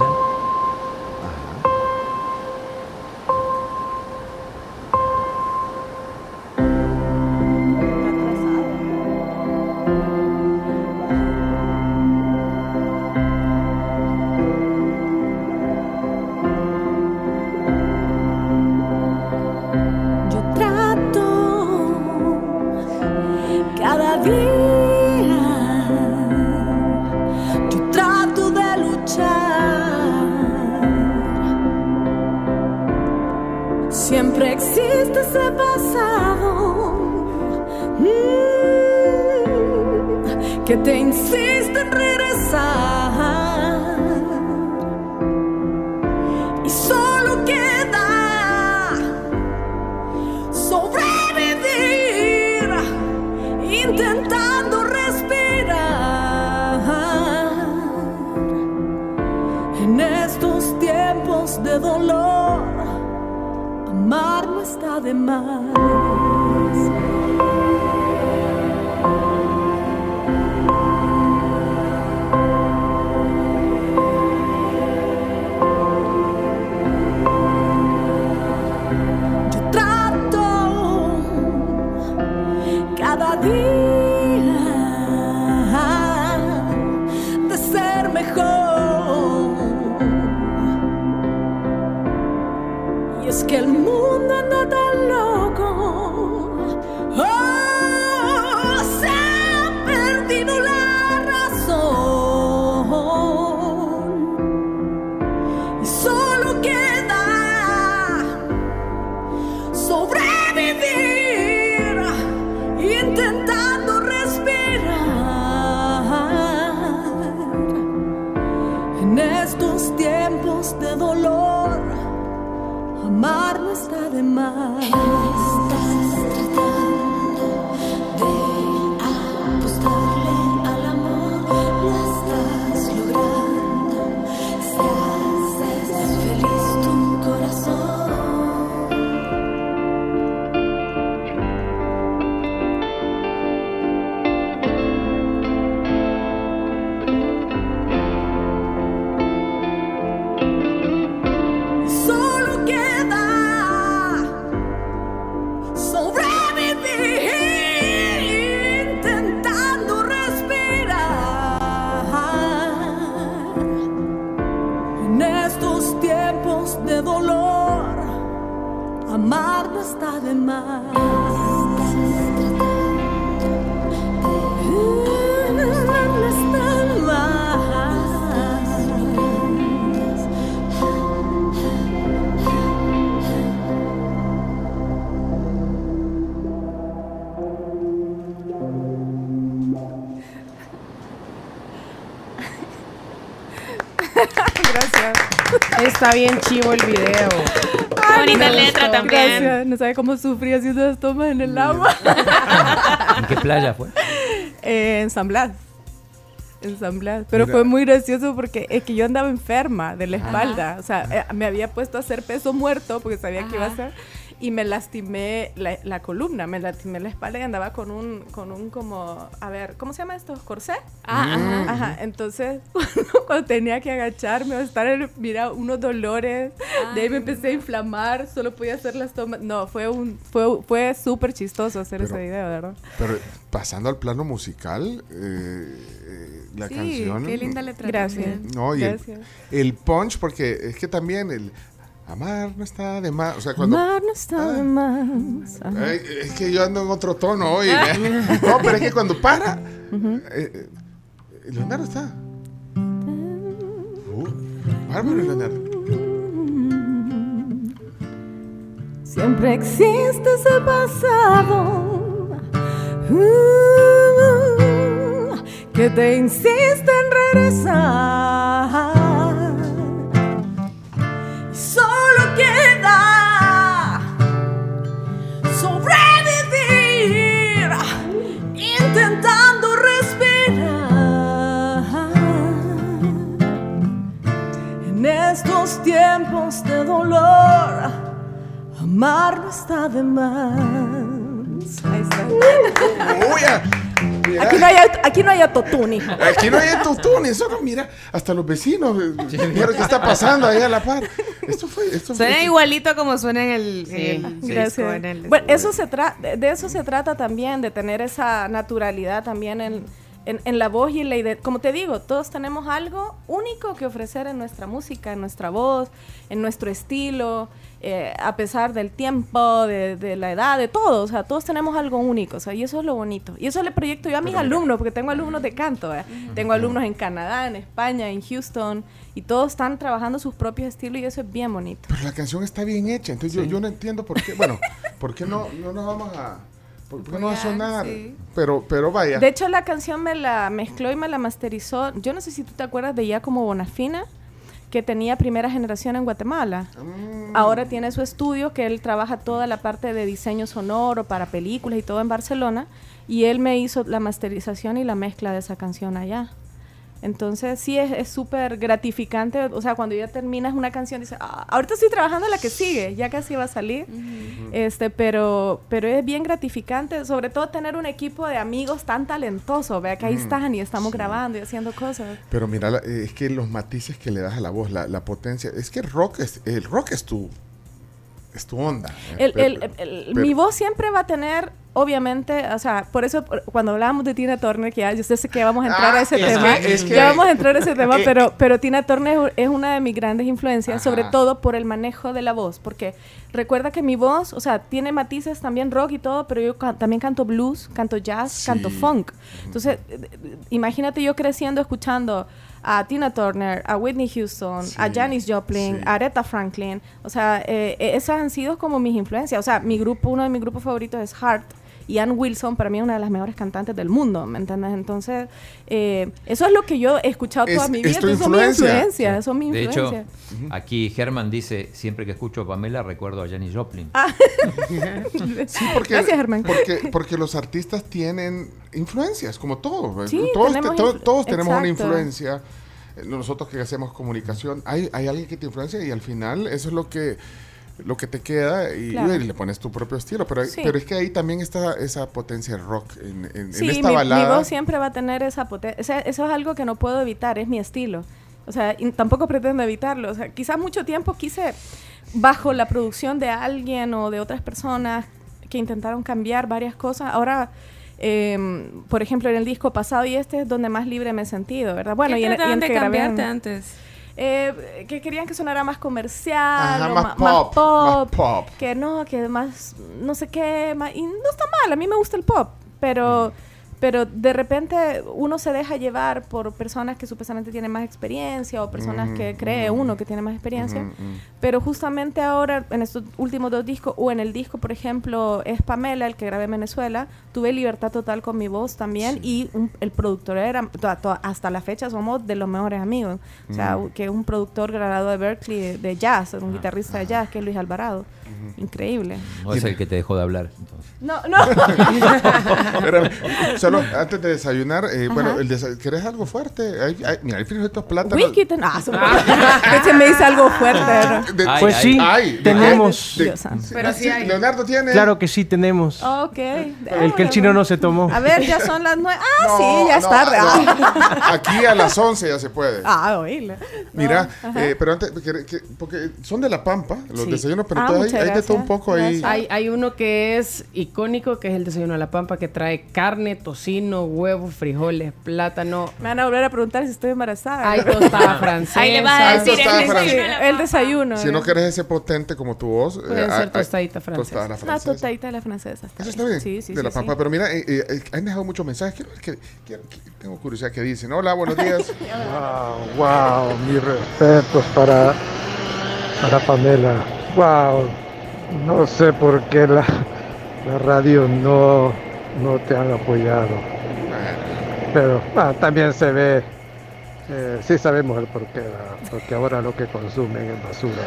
No sabe cómo sufrí haciendo las tomas en el agua. ¿En qué playa fue? Eh, en San Blas. En San Blas. Pero Mira. fue muy gracioso porque es que yo andaba enferma de la espalda. O sea, eh, me había puesto a hacer peso muerto porque sabía que iba a Ajá. Y me lastimé la, la columna, me lastimé la espalda y andaba con un, con un como, a ver, ¿cómo se llama esto? ¿Corsé? Ah, ajá. Ajá, entonces cuando, (laughs) cuando tenía que agacharme o estar en, mira, unos dolores, de ahí me empecé a inflamar, solo podía hacer las tomas. No, fue un fue, fue súper chistoso hacer Pero- ese video, ¿verdad? Pero pasando al plano musical, eh, eh, la sí, canción. qué linda letra. Gracias. No, y el, Gracias. el punch, porque es que también el amar no está de más. O sea, cuando. Amar no está de más. Ajá. Ay, es que yo ando en otro tono hoy. ¿eh? (laughs) no, pero es que cuando para. eh, eh, Leonardo está. Uh, bárbaro, Leonardo. Siempre existe ese pasado uh, que te insiste en regresar. Tiempos de dolor. Amar no está de más. Ahí está. Uy, ah, mira, Aquí no hay, aquí no hay autotune, hijo. Aquí no hay autotune, solo mira, hasta los vecinos. eh, Mira lo que está pasando ahí a la par. Esto fue. Esto fue Suena igualito como suena en el, Sí, en el sí. disco, en el- Bueno, eso se tra- de de eso se trata también, de tener esa naturalidad también en, en- en la voz y en la idea. Como te digo, todos tenemos algo único que ofrecer en nuestra música, en nuestra voz, en nuestro estilo, eh, a pesar del tiempo, de, de la edad, de todo. O sea, todos tenemos algo único, o sea, y eso es lo bonito. Y eso le proyecto yo a mis alumnos, porque tengo alumnos de canto. ¿eh? Tengo alumnos en Canadá, en España, en Houston, y todos están trabajando sus propios estilos y eso es bien bonito. Pero la canción está bien hecha, entonces yo, yo no entiendo por qué. Bueno, ¿por qué no, no nos vamos a. ¿Por qué no va a sonar? sí. Pero, pero vaya. De hecho, la canción me la mezcló y me la masterizó. Yo no sé si tú te acuerdas de ella como Bonafina, que tenía primera generación en Guatemala. Mm, Ahora tiene su estudio, que él trabaja toda la parte de diseño sonoro para películas y todo en Barcelona. Y él me hizo la masterización y la mezcla de esa canción allá. Entonces sí es súper gratificante, o sea, cuando ya terminas una canción dices, "Ah, ahorita estoy trabajando en la que sigue, ya casi va a salir, este, pero, pero es bien gratificante, sobre todo tener un equipo de amigos tan talentosos, vea que ahí Mm, están y estamos sí. grabando y haciendo cosas. Pero mira, la- eh, es que los matices que le das a la voz, la, la potencia. Es que el rock es, el rock es tu. Es tu onda. ¿eh? El- Pero- el- el- pero- mi voz siempre va a tener, obviamente, o sea, por eso por- cuando hablábamos de Tina Turner, que ya yo sé que vamos a entrar Ah, a ese es tema, que- es que- ya vamos a entrar a ese (laughs) tema, pero, pero Tina Turner es una de mis grandes influencias, Ajá. sobre todo por el manejo de la voz, porque recuerda que mi voz, o sea, tiene matices también rock y todo, pero yo también canto blues, canto jazz, Sí. canto funk. Entonces, eh, eh, imagínate yo creciendo escuchando a Tina Turner, a Whitney Houston, a Janis Joplin, sí. a Aretha Franklin. O sea, eh, eh, esas han sido como mis influencias. O sea, mi grupo, uno de mis grupos favoritos es Heart. Y Ann Wilson para mí es una de las mejores cantantes del mundo, ¿me entiendes? Entonces, eh, eso es lo que yo he escuchado Es- toda mi es vida. tu Entonces, son mis influencia. influencias, son mis De hecho, influencias. aquí Germán dice, siempre que escucho a Pamela recuerdo a Janis Joplin. (laughs) Sí, porque, Gracias, Germán. Porque, porque los artistas tienen influencias, como todos. Sí, todos, tenemos te- to- influ- todos tenemos una influencia. Eh, Nosotros que hacemos comunicación, hay, hay alguien que te influencia y al final eso es lo que lo que te queda y, Claro. y le pones tu propio estilo. Pero, Sí. pero es que ahí también está esa potencia rock en, en- en Sí, esta mi, mi balada. voz siempre va a tener esa potencia. eso es algo que no puedo evitar, es mi estilo. O sea, y tampoco pretendo evitarlo. O sea, quizás mucho tiempo quise, bajo la producción de alguien o de otras personas que intentaron cambiar varias cosas. Ahora, eh, por ejemplo, en el disco pasado y este es donde más libre me he sentido, ¿verdad? Bueno, ¿Qué y en, y en de que grabé en- antes? Eh, que querían que sonara más comercial, Ajá, o más pop, más pop. que no, que más no sé qué, más, y no está mal, a mí me gusta el pop, pero pero de repente uno se deja llevar por personas que supuestamente tienen más experiencia o personas que cree uno que tiene más experiencia. Pero justamente ahora, en estos últimos dos discos, o en el disco, por ejemplo, es Pamela, el que grabé en Venezuela, tuve libertad total con mi voz también y un- el productor era, to- to- hasta la fecha somos de los mejores amigos. O sea, u- que es un productor graduado de Berkeley de, de jazz, un guitarrista de jazz, que es Luis Alvarado. Increíble. No es el que te dejó de hablar. entonces. No, no. (laughs) Solo antes de desayunar, eh, bueno, el desa- ¿querés algo fuerte? Hay- hay- mira, hay estos plátanos. Whisky, ten- ah, (laughs) me dice algo fuerte. ¿no? De- Ay, Pues sí, ay, tenemos. de- Dios santo. Pero sí hay. Leonardo tiene. Claro que sí tenemos. Ok. El que el chino no se tomó. A ver, ya son las nueve. Ah, No, sí, ya es no, tarde. no. Aquí a las 11 ya se puede. Ah, oíla. Mira, eh, pero antes, que- que- porque son de La Pampa, los Sí. desayunos, pero Ah, hay, hay de todo un gracias. poco ahí. Hay, hay uno que es icónico, que es el desayuno de la pampa, que trae carne, tocino, huevos, frijoles, plátano. Me van a volver a preguntar si estoy embarazada. Hay tostada (laughs) francesa. Ahí le vas a decir el desayuno a la el papa. desayuno. Si no querés ese potente como tu voz, Pueden eh, ser hay- hay- tostadita francesa. tostada la Una francesa. tostadita de la francesa. Está Eso está bien. Sí, sí, de la sí, pampa. sí. Pero mira, eh, eh, eh, han dejado muchos mensajes. Quiero ver que, quiero- que- tengo curiosidad que dicen. Hola, buenos días. (laughs) Wow, wow, mis respetos para, para Pamela. Wow, no sé por qué la, la radio no, no te han apoyado. Pero ah, también se ve, eh, sí sabemos el porqué, ¿verdad? porque ahora lo que consumen es basura.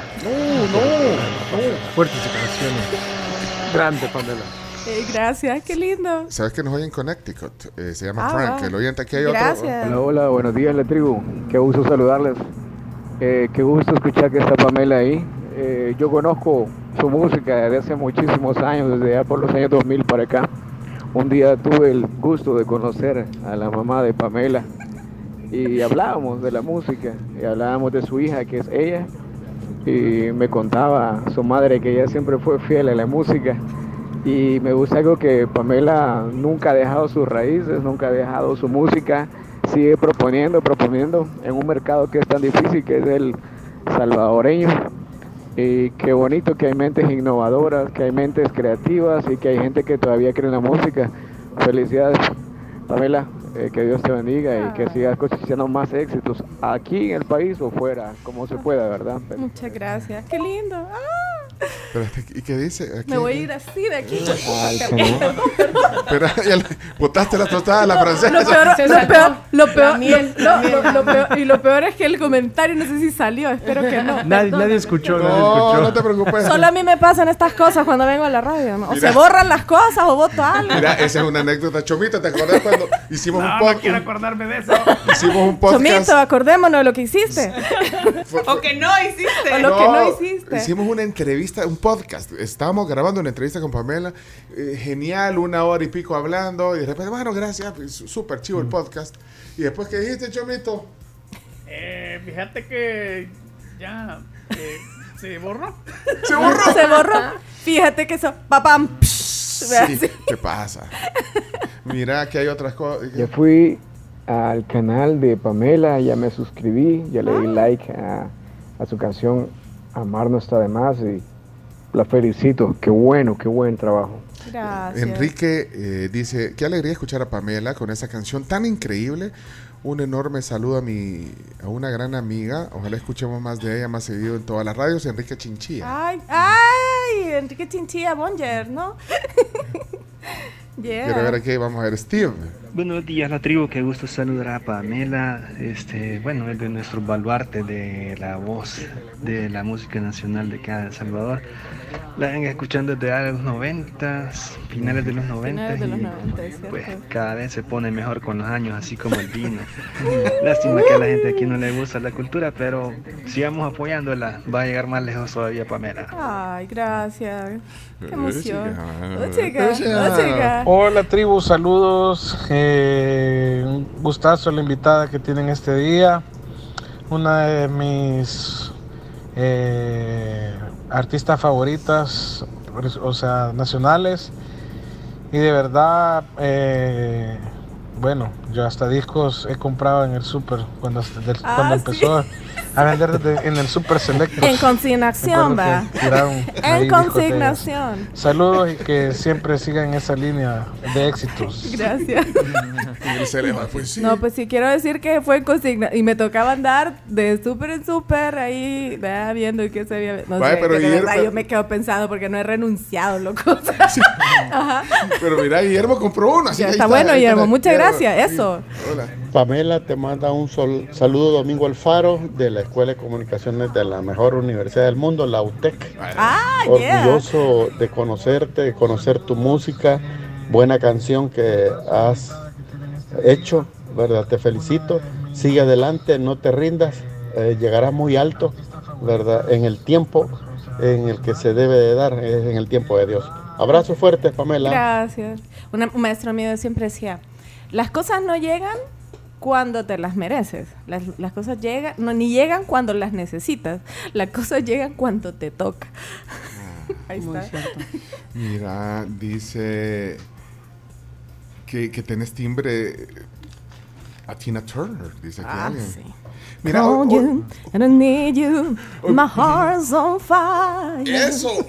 Fuertes declaraciones. Grande Pamela. Eh, gracias, qué lindo. Sabes que nos oye en Connecticut. Eh, se llama Ah, Frank, wow. el oyente. Aquí hay otro. Gracias. Hola, hola, buenos días, la tribu. Qué gusto saludarles. Eh, qué gusto escuchar que está Pamela ahí. Eh, yo conozco su música desde hace muchísimos años, desde ya por los años 2000 para acá. Un día tuve el gusto de conocer a la mamá de Pamela y hablábamos de la música y hablábamos de su hija, que es ella, y me contaba su madre que ella siempre fue fiel a la música. Y me gusta algo que Pamela nunca ha dejado sus raíces, nunca ha dejado su música, sigue proponiendo, proponiendo en un mercado que es tan difícil, que es el salvadoreño. Y qué bonito que hay mentes innovadoras, que hay mentes creativas y que hay gente que todavía cree en la música. Felicidades, Pamela, eh, que Dios te bendiga y que sigas cosechando más éxitos aquí en el país o fuera, como se pueda, ¿verdad? Muchas gracias. Qué lindo. Ah, Pero, ¿Y qué dice? Aquí- me voy a ir así de aquí. Espera, ya le- botaste la tostada a la francesa. Lo peor, lo peor, lo la peor, miel, lo- la no, lo- lo peor- y lo peor es que el comentario no sé si salió, espero que no. Nadie, nadie escuchó, nadie No, escuchó. no te preocupes. Solo a mí me pasan estas cosas cuando vengo a la radio. ¿no? O Mira. se borran las cosas o voto algo. Mira, esa es una anécdota. Chomito, ¿te acordás cuando hicimos un podcast? acordarme de eso. Hicimos un podcast. Chomito, acordémonos de lo que hiciste. Fue- fue- O que no hiciste. O lo que no hiciste. Hicimos una entrevista, un podcast. Estábamos grabando una entrevista con Pamela. eh, genial, una hora y pico hablando. Y de repente, bueno, gracias. pues, Súper chivo el podcast. Y después, ¿qué dijiste, Chomito? Eh, fíjate que ya eh, se borró. (laughs) Se borró. Se borró. Fíjate que eso. Papam. Sí. ¿Qué pasa? Mira, que hay otras cosas. Ya fui al canal de Pamela, ya me suscribí, ya le di like a, a su canción Amar no está de más y la felicito. Qué bueno, qué buen trabajo. Gracias. Enrique eh, dice, qué alegría escuchar a Pamela con esa canción tan increíble. Un enorme saludo a mi a una gran amiga. Ojalá escuchemos más de ella más seguido en todas las radios. Enrique Chinchilla. Ay, ay, Enrique Chinchilla Bonger, ¿no? yeah. (laughs) Quiero ver aquí, vamos a ver Steve. Buenos días, la tribu. Qué gusto saludar a Pamela. Este, bueno, es de nuestro baluarte de la voz de la música nacional de cada El Salvador. La vengo escuchando desde los 90, finales de los 90. Finales de los y, 90, es pues cada vez se pone mejor con los años, así como el vino. (laughs) Lástima que a la gente aquí no le gusta la cultura, pero sigamos apoyándola. Va a llegar más lejos todavía, Pamela. Ay, gracias. Qué emoción. chica. Oh, Oh. Hola tribu, saludos. Eh, un gustazo la invitada que tienen este día. Una de mis eh, artistas favoritas, o sea, nacionales. Y de verdad, eh, bueno, yo hasta discos he comprado en el súper cuando, del- Ah, cuando sí. empezó a vender en el Super Selectos. En consignación, va. que En consignación. Saludos y que siempre sigan esa línea de éxitos. Gracias. (laughs) Pues sí. No, pues sí, quiero decir que fue en consigna. Y me tocaba andar de súper en súper ahí, vea, viendo qué se había. No Vaya, sé, pero que Guillermo- verdad yo me quedo pensando porque no he renunciado, loco. (laughs) Ajá. Pero mira, Guillermo compró uno. así Ya que está bueno, Guillermo. Muchas Guillermo, gracias. sí. Eso. Hola. Pamela te manda un sol- saludo Domingo Alfaro de la Escuela de Comunicaciones de la mejor universidad del mundo, la UTEC. Ah, yeah. Orgulloso de conocerte, de conocer tu música, buena canción que has hecho, ¿verdad? Te felicito. Sigue adelante, no te rindas, eh, llegarás muy alto, ¿verdad? En el tiempo en el que se debe de dar, es en el tiempo de Dios. Abrazo fuerte, Pamela. Gracias. Una- un maestro mío siempre decía, las cosas no llegan cuando te las mereces. Las, las cosas llegan, no, ni llegan cuando las necesitas. Las cosas llegan cuando te toca. Ahí Muy está. cierto. Mira, dice que, que tenés timbre a Tina Turner, dice Ah, alguien. sí. Mira, Call hoy- you and I need you. My heart's on fire. Eso. (laughs)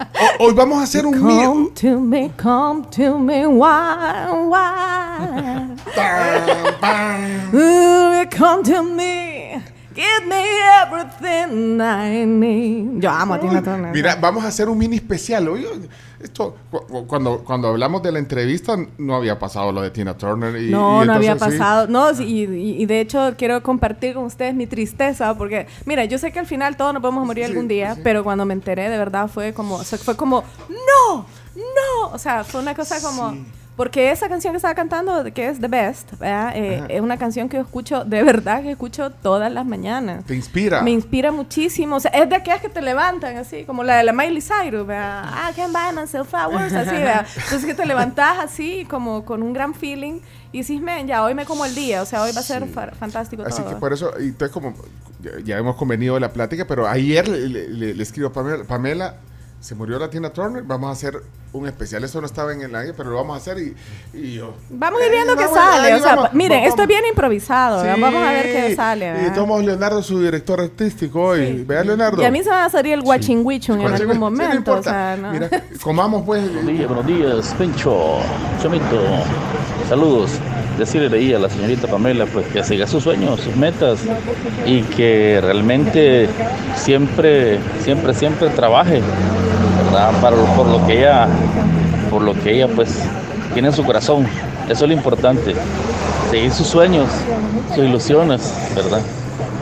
Ho- Hoy vamos a hacer un. Come to me, come to me, why, why? Ooh, come to me, give me everything I need. Yo amo a Tina Turner. Mira, vamos a hacer un mini especial. Oye, esto, cu- cu- cuando, cuando hablamos de la entrevista, no había pasado lo de Tina Turner. Y, no, y no había sí. pasado. No, sí, y, de hecho quiero compartir con ustedes mi tristeza porque, mira, yo sé que al final todos nos vamos a morir Sí, algún día, pues sí. pero cuando me enteré de verdad fue como, o sea, fue como, no, no, o sea, fue una cosa como, porque esa canción que estaba cantando, que es The Best. Eh, es una canción que yo escucho, de verdad que escucho todas las mañanas. Te inspira. Me inspira muchísimo. O sea, es de aquellas que te levantan así, como la de la Miley Cyrus, ¿verdad? I can buy myself flowers, así, ¿verdad? Entonces que te levantás así, como con un gran feeling, y decís, men, ya, hoy me como el día, o sea, hoy va a ser fa- fantástico Así todo. que por eso, y entonces como ya, ya hemos convenido de la plática, pero ayer le, le- le- le escribo a Pamela, Pamela, se murió la Tina Turner, vamos a hacer un especial, eso no estaba en el aire, pero lo vamos a hacer y, y yo... Vamos a ir Eh, viendo qué vamos, sale. ahí O sea, vamos, pa- miren, vamos. esto es bien improvisado. Sí, Vamos a ver qué sale. Y ¿verdad? tomamos Leonardo, su director artístico hoy. Vea, Leonardo. Y a mí se me va a salir el watching Wichun en algún sí, no momento. o importa. sea, ¿no? Mira, comamos pues. Buenos días, buenos días, Pencho, Chomito. Saludos. Decirle ahí a la señorita Pamela pues que siga sus sueños, sus metas y que realmente siempre, siempre, siempre trabaje, ¿verdad? Para, lo- por lo que ella, por lo que ella pues tiene en su corazón. Eso es lo importante. Seguir sus sueños, sus ilusiones, ¿verdad?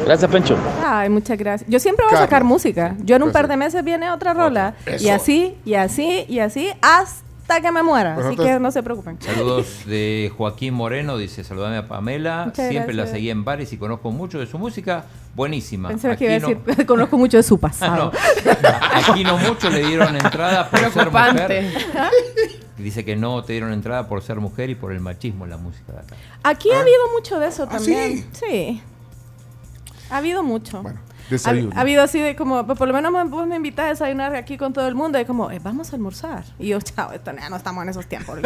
Gracias, Pencho. Ay, muchas gracias. Yo siempre voy a sacar música. Yo en un par de meses viene otra rola. Y así, y así, y así, hasta que me muera. Bueno, así que no se preocupen. Saludos (laughs) de Joaquín Moreno, dice, saludame a Pamela. Muchas Siempre la seguí en bares y conozco mucho de su música. Buenísima. Pensé que iba a decir, (laughs) conozco mucho de su pasado. (laughs) Aquí no mucho le dieron entrada por ser mujer. Dice que no te dieron entrada por ser mujer y por el machismo en la música de acá. Aquí ha habido mucho de eso ¿Ah, también. sí? Ha habido mucho. Desayuno. Ha, ha habido así de como, pues, por lo menos me, vos me invitas a desayunar aquí con todo el mundo y como, eh, vamos a almorzar. Y yo, chao, esto ya no estamos en esos tiempos.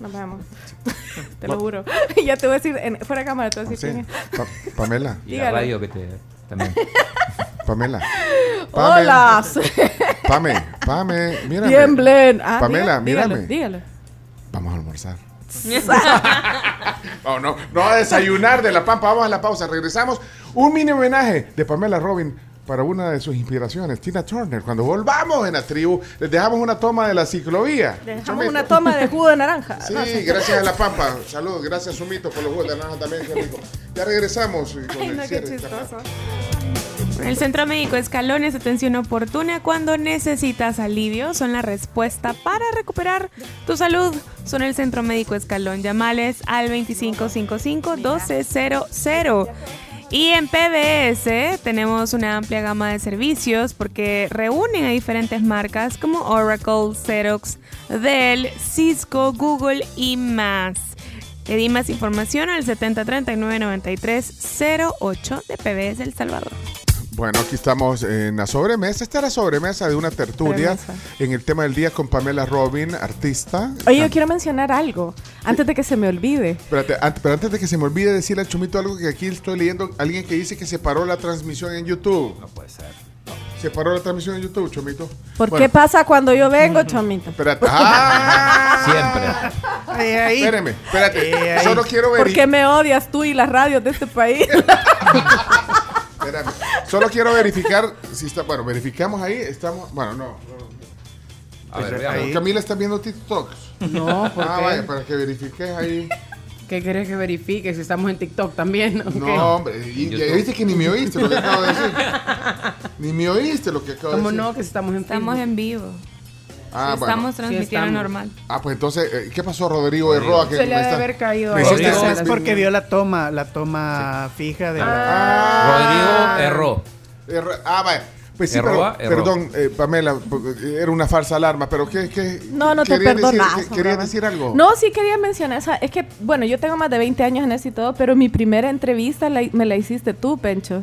Nos (laughs) vemos. (laughs) te lo juro. Y (laughs) ya te voy a decir, en- fuera de cámara, te voy a decir Sí. Pa- Pamela. Y la radio que te... También. Pamela. Hola. Pame, Pame, mírame. Ah, Pamela, dígalo, mírame. Dígalo. Vamos a almorzar. (laughs) No, no, no a desayunar de la pampa. Vamos a la pausa. Regresamos. Un mini homenaje de Pamela Robin para una de sus inspiraciones, Tina Turner. Cuando volvamos en la tribu, les dejamos una toma de la ciclovía. Dejamos una toma de jugo de naranja. Sí, No gracias a la pampa. Saludos, gracias Sumito por los jugos de naranja también, qué rico. Ya regresamos y con Ay, el no, qué chistoso. El Centro Médico Escalones, atención oportuna cuando necesitas alivio, son la respuesta para recuperar tu salud. Son el Centro Médico Escalón. Llamales al 2555-1200. Y en PBS tenemos una amplia gama de servicios porque reúnen a diferentes marcas como Oracle, Xerox, Dell, Cisco, Google y más. Pedí más información al 7039-9308 de PBS El Salvador. Bueno, aquí estamos en la sobremesa. Esta es la sobremesa de una tertulia Sobremesa. en el tema del día con Pamela Robin, artista. Oye, yo quiero mencionar algo antes de que se me olvide. Espérate, ant- pero antes de que se me olvide decirle al Chumito algo que aquí estoy leyendo, alguien que dice que se paró la transmisión en YouTube. No puede ser. Se paró la transmisión en YouTube, Chumito. ¿Por Bueno, qué pasa cuando yo vengo, Chomito? Espérate. (laughs) ¡Ah! Siempre. Ahí, ahí. Espéreme, espérate. Ahí. Solo quiero ver. ¿Por qué me odias tú y las radios de este país? (laughs) Espérame. Solo quiero verificar si está. Bueno, verificamos ahí. Estamos. Bueno, no. no. A ver, veamos. Camila está viendo TikToks. No, ¿por Ah, qué? vaya, para que verifiques ahí. ¿Qué querés que verifique si estamos en TikTok también? ¿o qué? No, hombre. Y, ya viste que ni me oíste lo que acabo de decir. Ni me oíste lo que acabo de ¿Cómo decir. no? Que estamos en Estamos en vivo. Ah, bueno. estamos transmitiendo estamos. normal. Ah, pues entonces, eh, ¿qué pasó, Rodrigo de Roa? Que Se le me ha de está- haber caído Rodrigo. Es porque vio la toma, la toma fija de la... Ah. Rodrigo erró. Ah, vaya. Pues sí, Erró, pero, erró. perdón, eh, Pamela, era una falsa alarma, pero ¿qué? qué No, no te decir- perdonas. qué- ¿Querías decir algo? No, sí quería mencionar esa. Es que, bueno, yo tengo más de 20 años en esto y todo, pero mi primera entrevista la- me la hiciste tú, Pencho.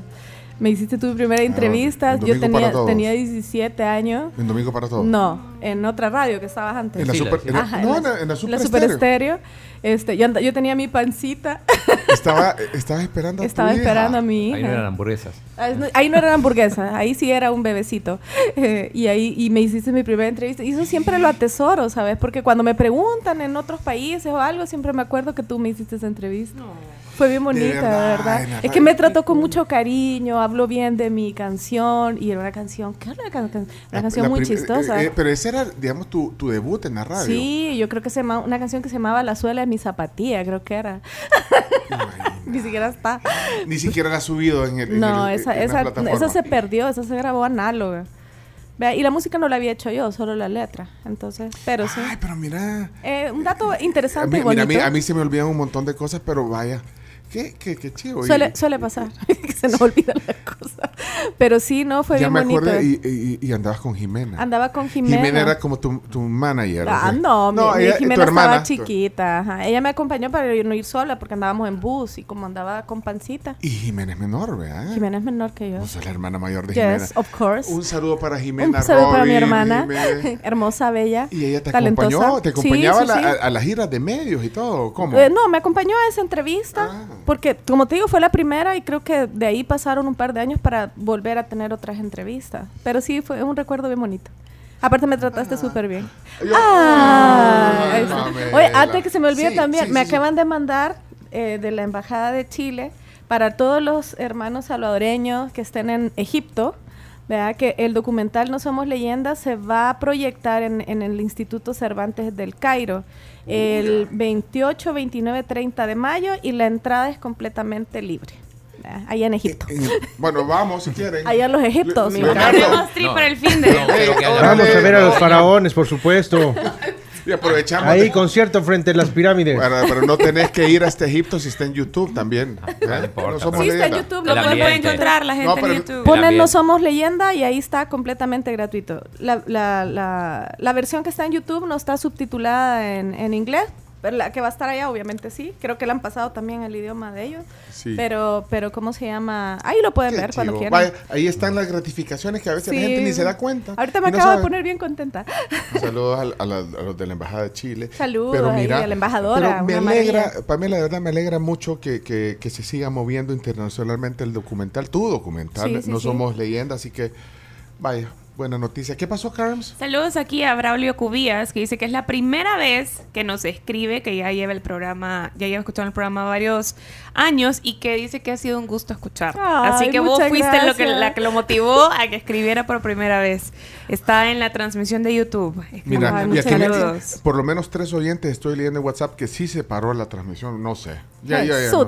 Me hiciste tu primera entrevista. en Yo tenía, tenía 17 años. En Domingo para Todos. No, en otra radio que estabas antes. En la Sí, super, la- en la- Ajá, no, en la, en la super, Super Estéreo. Estéreo. Este, yo, anda- yo tenía mi pancita. (laughs) Estaba, estaba esperando a tu Estaba hija. esperando a mi hija. Ahí no eran hamburguesas. Ah, no- Ahí no eran hamburguesas, ahí sí era un bebecito. (laughs) Eh, y ahí y me hiciste mi primera entrevista. Y eso siempre lo atesoro, ¿sabes? Porque cuando me preguntan en otros países o algo, siempre me acuerdo que tú me hiciste esa entrevista. Fue bien bonita, de verdad, Es que me trató con mucho cariño, habló bien de mi canción. Y era una canción, ¿qué era una, can- una La- canción la muy prim- chistosa. eh, eh, pero ese era, digamos, tu, tu debut en la radio. Sí, yo creo que se llama una canción que se llamaba La suela de mi zapatilla, creo que era. (laughs) Ni siquiera está. Ni siquiera la has subido en el. en No, el- esa, en esa, esa se perdió, esa se grabó análoga. Y la música no la había hecho yo, solo la letra. Entonces, pero sí. Ay, pero mira. Eh, un dato A interesante mí, y mira, bonito. a mí, a mí se me olvidan un montón de cosas, pero vaya. Qué, qué, qué. Y- suele, suele pasar, (laughs) que se nos olvidan las cosas. Pero sí, no, fue ya bien me bonito. acordé y, y- y andabas con Jimena. Andaba con Jimena. Jimena era como tu, tu manager. Ah, ¿sí? no, mi, mi ella- tu Jimena hermana. estaba chiquita. ajá. Ella me acompañó para yo no ir sola porque andábamos en bus y como andaba con pancita. Y Jimena es menor, ¿verdad? Jimena es menor que yo. Vos sos la hermana mayor de Jimena. Yes, of course. Un saludo para Jimena. Un saludo para mi Robin, hermana, (laughs) hermosa, bella, Y ella te talentosa. acompañó, te acompañaba sí, a, la- sí. a- a las giras de medios y todo. ¿Cómo? Eh, no, me acompañó a esa entrevista Ah. Porque, como te digo, fue la primera y creo que de ahí pasaron un par de años para volver a tener otras entrevistas. Pero sí, fue un recuerdo bien bonito. Aparte me trataste súper bien. Yo- Ah, está. Pamela. Oye, antes que se me olvide Sí, también, sí, me sí. acaban de mandar eh, de la Embajada de Chile para todos los hermanos salvadoreños que estén en Egipto. ¿Verdad? Que el documental No Somos Leyendas se va a proyectar en, en el Instituto Cervantes del Cairo el 28, 29, 30 de mayo y la entrada es completamente libre. Allá en Egipto. Eh, bueno, vamos si quieren. Allá en los Egiptos. Le- No. para el fin de. No, que haya- Vamos a ver a los no, faraones, por supuesto. (laughs) Y aprovechamos. Ahí de- concierto frente a las pirámides. Para- pero no tenés que ir a este Egipto si está en YouTube también. ¿eh? no importa, No somos Sí, está en leyenda. YouTube, Lo pueden encontrar la gente No, pero- en YouTube. Ponen. No Somos Leyenda y ahí está completamente gratuito. La, la, la, la versión que está en YouTube no está subtitulada en, en inglés. Pero la que va a estar allá, obviamente sí. Creo que la han pasado también al idioma de ellos. Sí. Pero, pero ¿cómo se llama? Ahí lo pueden Qué ver cuando chivo. quieran. Vaya, ahí están las gratificaciones que a veces la Sí. gente ni se da cuenta. Ahorita me no acabo de sabe. poner bien contenta. Saludos al- a, la- a los de la Embajada de Chile. Saludos ahí a la embajadora, pero me alegra, maravilla. Pamela, de verdad me alegra mucho que, que- que se siga moviendo internacionalmente el documental, tu documental. Sí, no somos leyendas, así que vaya, buena noticia. ¿Qué pasó, Carms? Saludos aquí a Braulio Cubías, que dice que es la primera vez que nos escribe, que ya lleva el programa, ya lleva escuchando el programa varios años y que dice que ha sido un gusto escuchar. Ay, Así que vos fuiste lo que, la que lo motivó a que escribiera por primera vez. Está en la transmisión de YouTube. Mira, Ay, y aquí me- por lo menos tres oyentes estoy leyendo en WhatsApp que sí se paró la transmisión, no sé. Ya, Ay, ya, ya, no sé.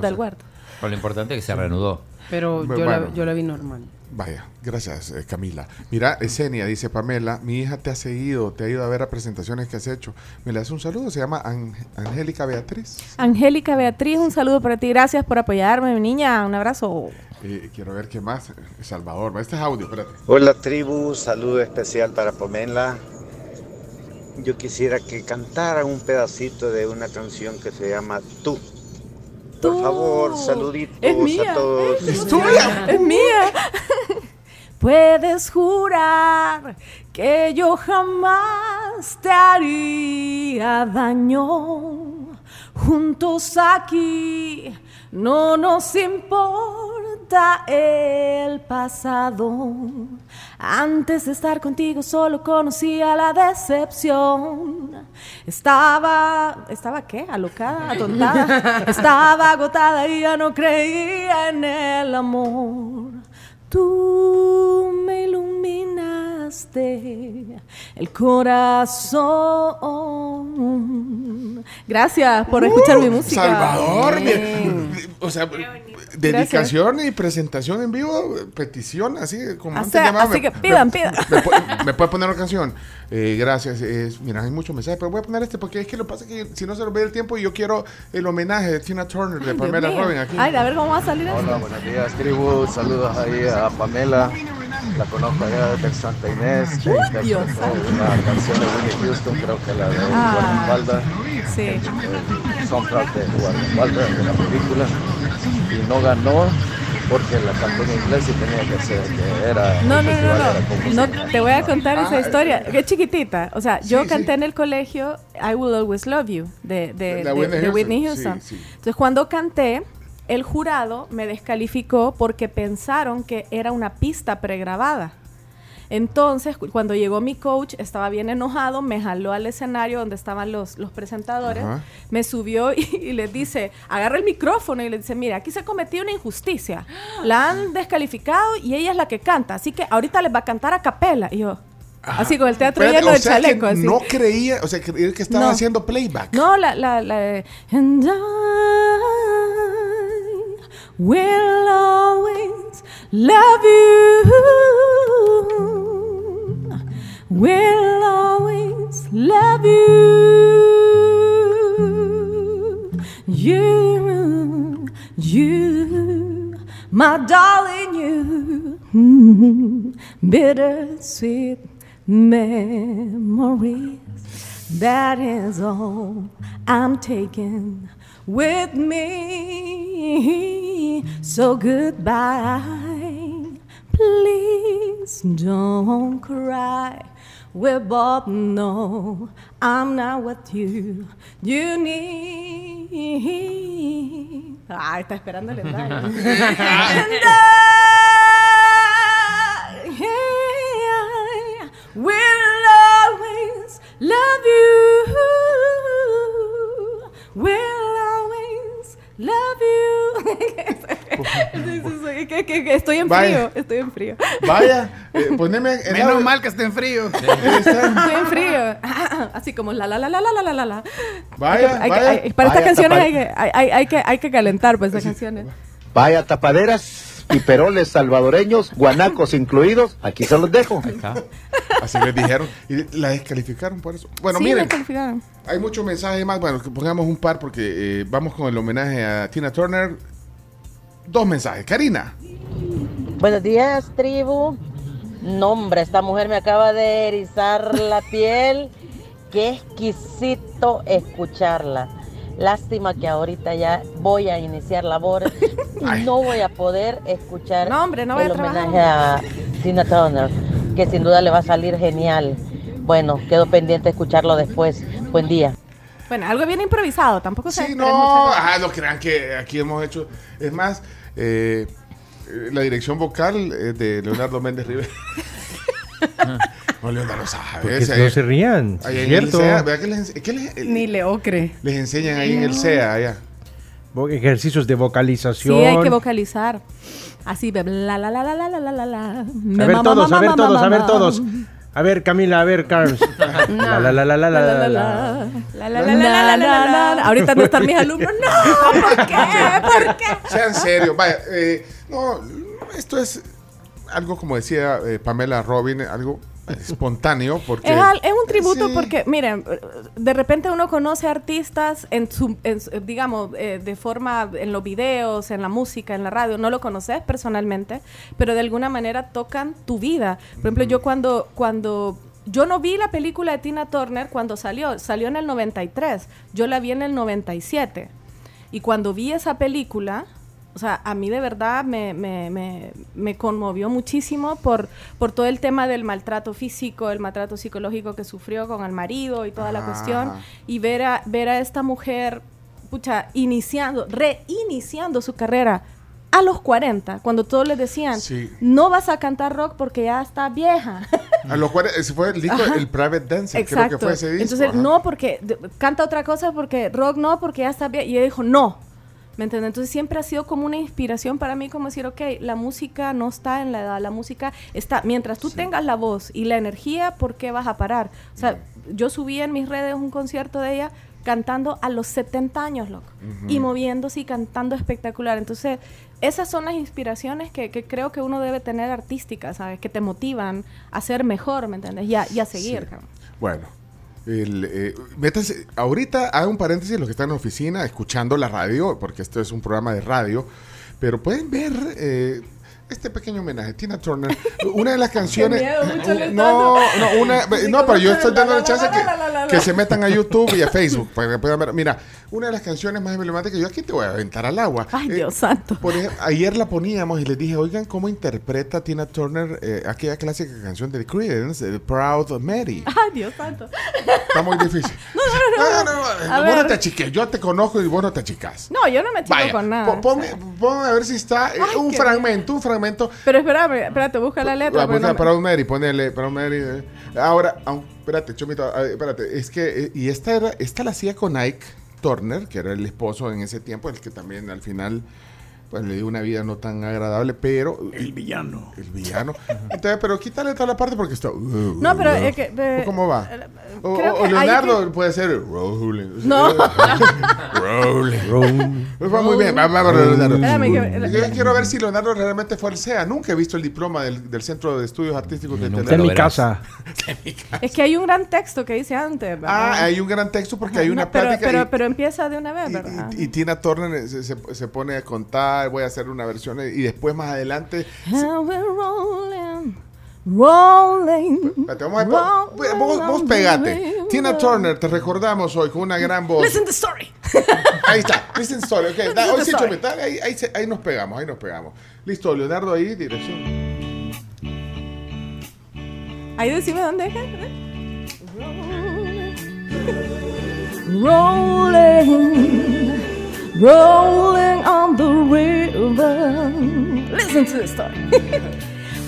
Pero lo importante es que se reanudó. Pero Bueno. yo, la, yo la vi normal. Vaya, gracias eh, Camila. Mira, Esenia dice Pamela, mi hija te ha seguido, te ha ido a ver a presentaciones que has hecho. Me le das un saludo, se llama Ang- Angélica Beatriz. Angélica Beatriz, un saludo para ti. Gracias por apoyarme, mi niña. Un abrazo. Eh, quiero ver qué más. Salvador, este es audio, espérate. Hola tribu, saludo especial para Pamela. Yo quisiera que cantara un pedacito de una canción que se llama Tú. Por favor, saluditos Es mía. a todos. Es tuya. Es mía. Puedes jurar que yo jamás te haría daño. Juntos aquí no nos importa el pasado. Antes de estar contigo solo conocía la decepción. Estaba, ¿estaba qué? Alocada, atontada. (laughs) Estaba agotada y ya no creía en el amor. Tú me iluminaste el corazón. Gracias por escuchar mi música. Salvador, o sea, dedicación y presentación en vivo, petición, así como antes Así- llamaba, así me- que pidan, pidan. Me, me puede poner una canción. Eh, gracias. es- mira, hay muchos mensajes, pero voy a poner este porque es que lo que pasa es que si no se nos ve el tiempo, yo quiero el homenaje de Tina Turner, de Dios Pamela. Robin aquí. Ay, a ver cómo va a salir esto. Hola, buenos días, tribu. Saludos ahí a Pamela. La conozco allá desde Santa Inés. que interpretó Dios una canción de Whitney Houston, creo que la de Ah, Guardaespaldas. Sí. El soundtrack de Guardaespaldas de la película. Y no ganó porque la cantó en inglés y tenía que ser, que era. No, no, no, no. No te voy a contar esa Ah, historia. Qué chiquitita. O sea, yo Sí, canté sí. en el colegio I Will Always Love You de, de, de- Whitney de Whitney Houston, Houston. sí, sí. Entonces, cuando canté, el jurado me descalificó porque pensaron que era una pista pregrabada. Entonces, cu- cuando llegó mi coach, estaba bien enojado, me jaló al escenario donde estaban los, los presentadores, Ajá. me subió (laughs) y, y les dice, agarra el micrófono y le dice, mira, aquí se cometió una injusticia. La han descalificado y ella es la que canta, así que ahorita les va a cantar a capela. Y yo, así con el teatro Espérate, lleno o de sea que chaleco. así. no creía, o sea, creía que estaba No. haciendo playback. No, la, la, la de, And I will always love you. Will always love you. You, you, my darling, you. (laughs) Bittersweet memories. That is all I'm taking with me. So goodbye. Please don't cry. We both know I'm not what you you need. Ay, está esperando el ensayo. Que- estoy en Vaya. frío, estoy en frío. Vaya, (laughs) eh, poneme en Menos mal que esté en frío. Estoy en frío. (laughs) Así como la la la la la la la la. Vaya, Hay que- hay que- vaya. hay- para estas canciones hay que, hay, hay- hay que, hay que calentar pues estas canciones. Vaya tapaderas y peroles salvadoreños, guanacos incluidos, aquí se los dejo. Así les dijeron. Y la descalificaron por eso. Bueno, sí, miren, hay muchos mensajes más. Bueno, que pongamos un par porque eh, vamos con el homenaje a Tina Turner. Dos mensajes. Karina. Buenos días, tribu. No, hombre, esta mujer me acaba de erizar la (laughs) piel. Qué exquisito escucharla. Lástima que ahorita ya voy a iniciar labores (laughs) y no voy a poder escuchar No, hombre, no voy el a homenaje a Tina Turner, que sin duda le va a salir genial. Bueno, quedo pendiente de escucharlo después. Buen día. Bueno, algo bien improvisado, tampoco se Sí, no, ajá, no crean que aquí hemos hecho. Es más, eh, eh, la dirección vocal eh, de Leonardo Méndez Rivera. (laughs) no, Leonardo sabe. No se rían. Ahí cierto. CEA, les, Ni Leocre. Les enseñan ahí en el SEA, allá. Ejercicios de vocalización. Sí, hay que vocalizar. Así, bla, la, la, la, la, la, la, la. A ver todos, a ver todos, a ver todos. A ver, Camila, a ver, Carms. La, la, la, la, la, la, la, la. La, la, la, la, la, la, la, la. Ahorita no están mis alumnos. No, ¿por qué? ¿Por qué? Sean serios. Vaya, eh, no, esto es algo como decía eh, Pamela Robin, algo espontáneo porque... Es, al- es un tributo porque, miren, de repente uno conoce artistas en su, en su- digamos, eh, de forma, en los videos, en la música, en la radio, no lo conoces personalmente, pero de alguna manera tocan tu vida. Por ejemplo, yo cuando, cuando, yo no vi la película de Tina Turner cuando salió, salió en el 93, yo la vi en el 97. Y cuando vi esa película, O sea, a mí de verdad me, me, me, me conmovió muchísimo por, por todo el tema del maltrato físico, el maltrato psicológico que sufrió con el marido y toda la cuestión. Y ver a, ver a esta mujer, pucha, iniciando, reiniciando su carrera a los 40, cuando todos le decían, Sí. no vas a cantar rock porque ya está vieja. A lo cual ese fue el disco, Ajá. el Private Dancer, creo que fue ese disco. Entonces, ajá. no porque de- canta otra cosa, porque rock no, porque ya está bien. Y ella dijo, no. ¿Me entiendes? Entonces siempre ha sido como una inspiración para mí, como decir, ok, la música no está en la edad, la música está, mientras tú tengas la voz y la energía, ¿por qué vas a parar? O sea, yo subí en mis redes un concierto de ella cantando a los 70 años, loco, y moviéndose y cantando espectacular. Entonces, esas son las inspiraciones que, que creo que uno debe tener artísticas, ¿sabes? Que te motivan a ser mejor, ¿me entiendes? Y a, y a seguir, Sí. Bueno, el, eh, ahorita hago un paréntesis los que están en la oficina escuchando la radio, porque esto es un programa de radio, pero pueden ver eh, este pequeño homenaje, Tina Turner, una de las (laughs) canciones... miedo, le no, no, una, (laughs) no, pero yo estoy dando la, chance que, que se metan a YouTube y a (laughs) Facebook para que puedan ver. Mira, una de las canciones más emblemáticas, yo aquí te voy a aventar al agua. Ay, Eh, Dios santo. por ejemplo, ayer la poníamos y les dije, oigan, ¿cómo interpreta Tina Turner eh, aquella clásica canción de The Creedence, The Proud Mary? Ay, Dios santo. Está muy difícil. No, no, no. A vos no ver. te achiques, yo te conozco y vos no te achicas. No, yo no me chico con nada. po- ponme, ponme a ver si está eh, Ay, un fragmento, un fragmento. Pero espérame, espérate, busca la letra. Ah, pero busca no me- Proud Mary, ponele Proud Mary. eh. Ahora, espérate, Chomito, espérate, es que, eh, y esta era, esta la hacía con Ike Turner, que era el esposo en ese tiempo, el que también al final pues le dio una vida no tan agradable, pero... El villano. El villano. Entonces, pero quítale toda la parte porque está... No, pero es que, eh, ¿Cómo va? O, creo o- que o Leonardo puede ser rolling. No. (laughs) rolling. Pues va muy bien. Va, va, va, Leonardo. Que- Yo quiero ver si Leonardo realmente fue al CEA. Nunca he visto el diploma del, del Centro de Estudios Artísticos de (laughs) Está en mi casa. Es que hay un gran texto que dice antes, ¿verdad? Ah, hay un gran texto porque hay No, una pero, plática pero, y- pero empieza de una vez, ¿verdad? y, Tina Turner se, se- se pone a contar, voy a hacer una versión y después más adelante... Rolling, rolling. Vamos a- vos, vos- vos pegate. Tina Turner, te recordamos hoy con una gran voz. Listen to the story. (laughs) Ahí está, listen story. ok, da- Listen hoy sí, story. Ahí, ahí, ahí nos pegamos, ahí nos pegamos. Listo, Leonardo ahí, dirección. Ahí decime dónde es. ¿eh? Rolling, rolling on the river. Listen to the story.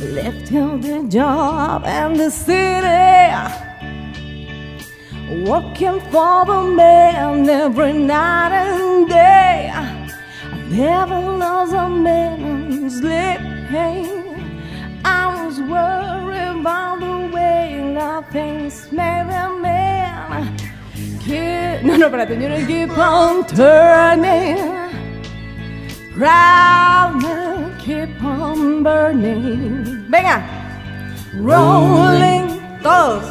(laughs) Left him the job and the city. Working for the man every night and day. I never lost a minute sleeping. I was worried about the way that things made man. Keep, no, no, espérate, you know, keep on turning. Proud man, keep on burning. Venga. Rolling, todos.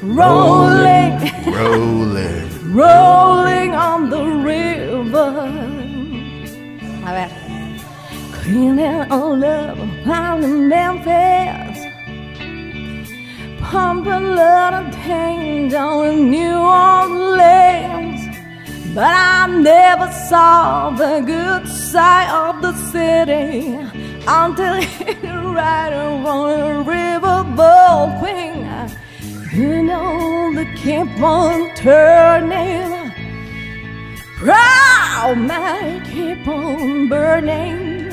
Rolling, Rolling. (laughs) rolling on the river. A ver. Cleaning all up in Memphis. Pumping lot of down in New Orleans. But I never saw the good side of the city until (laughs) it right on a riverboat thing. You know, they keep on turning. Proud man keep on burning.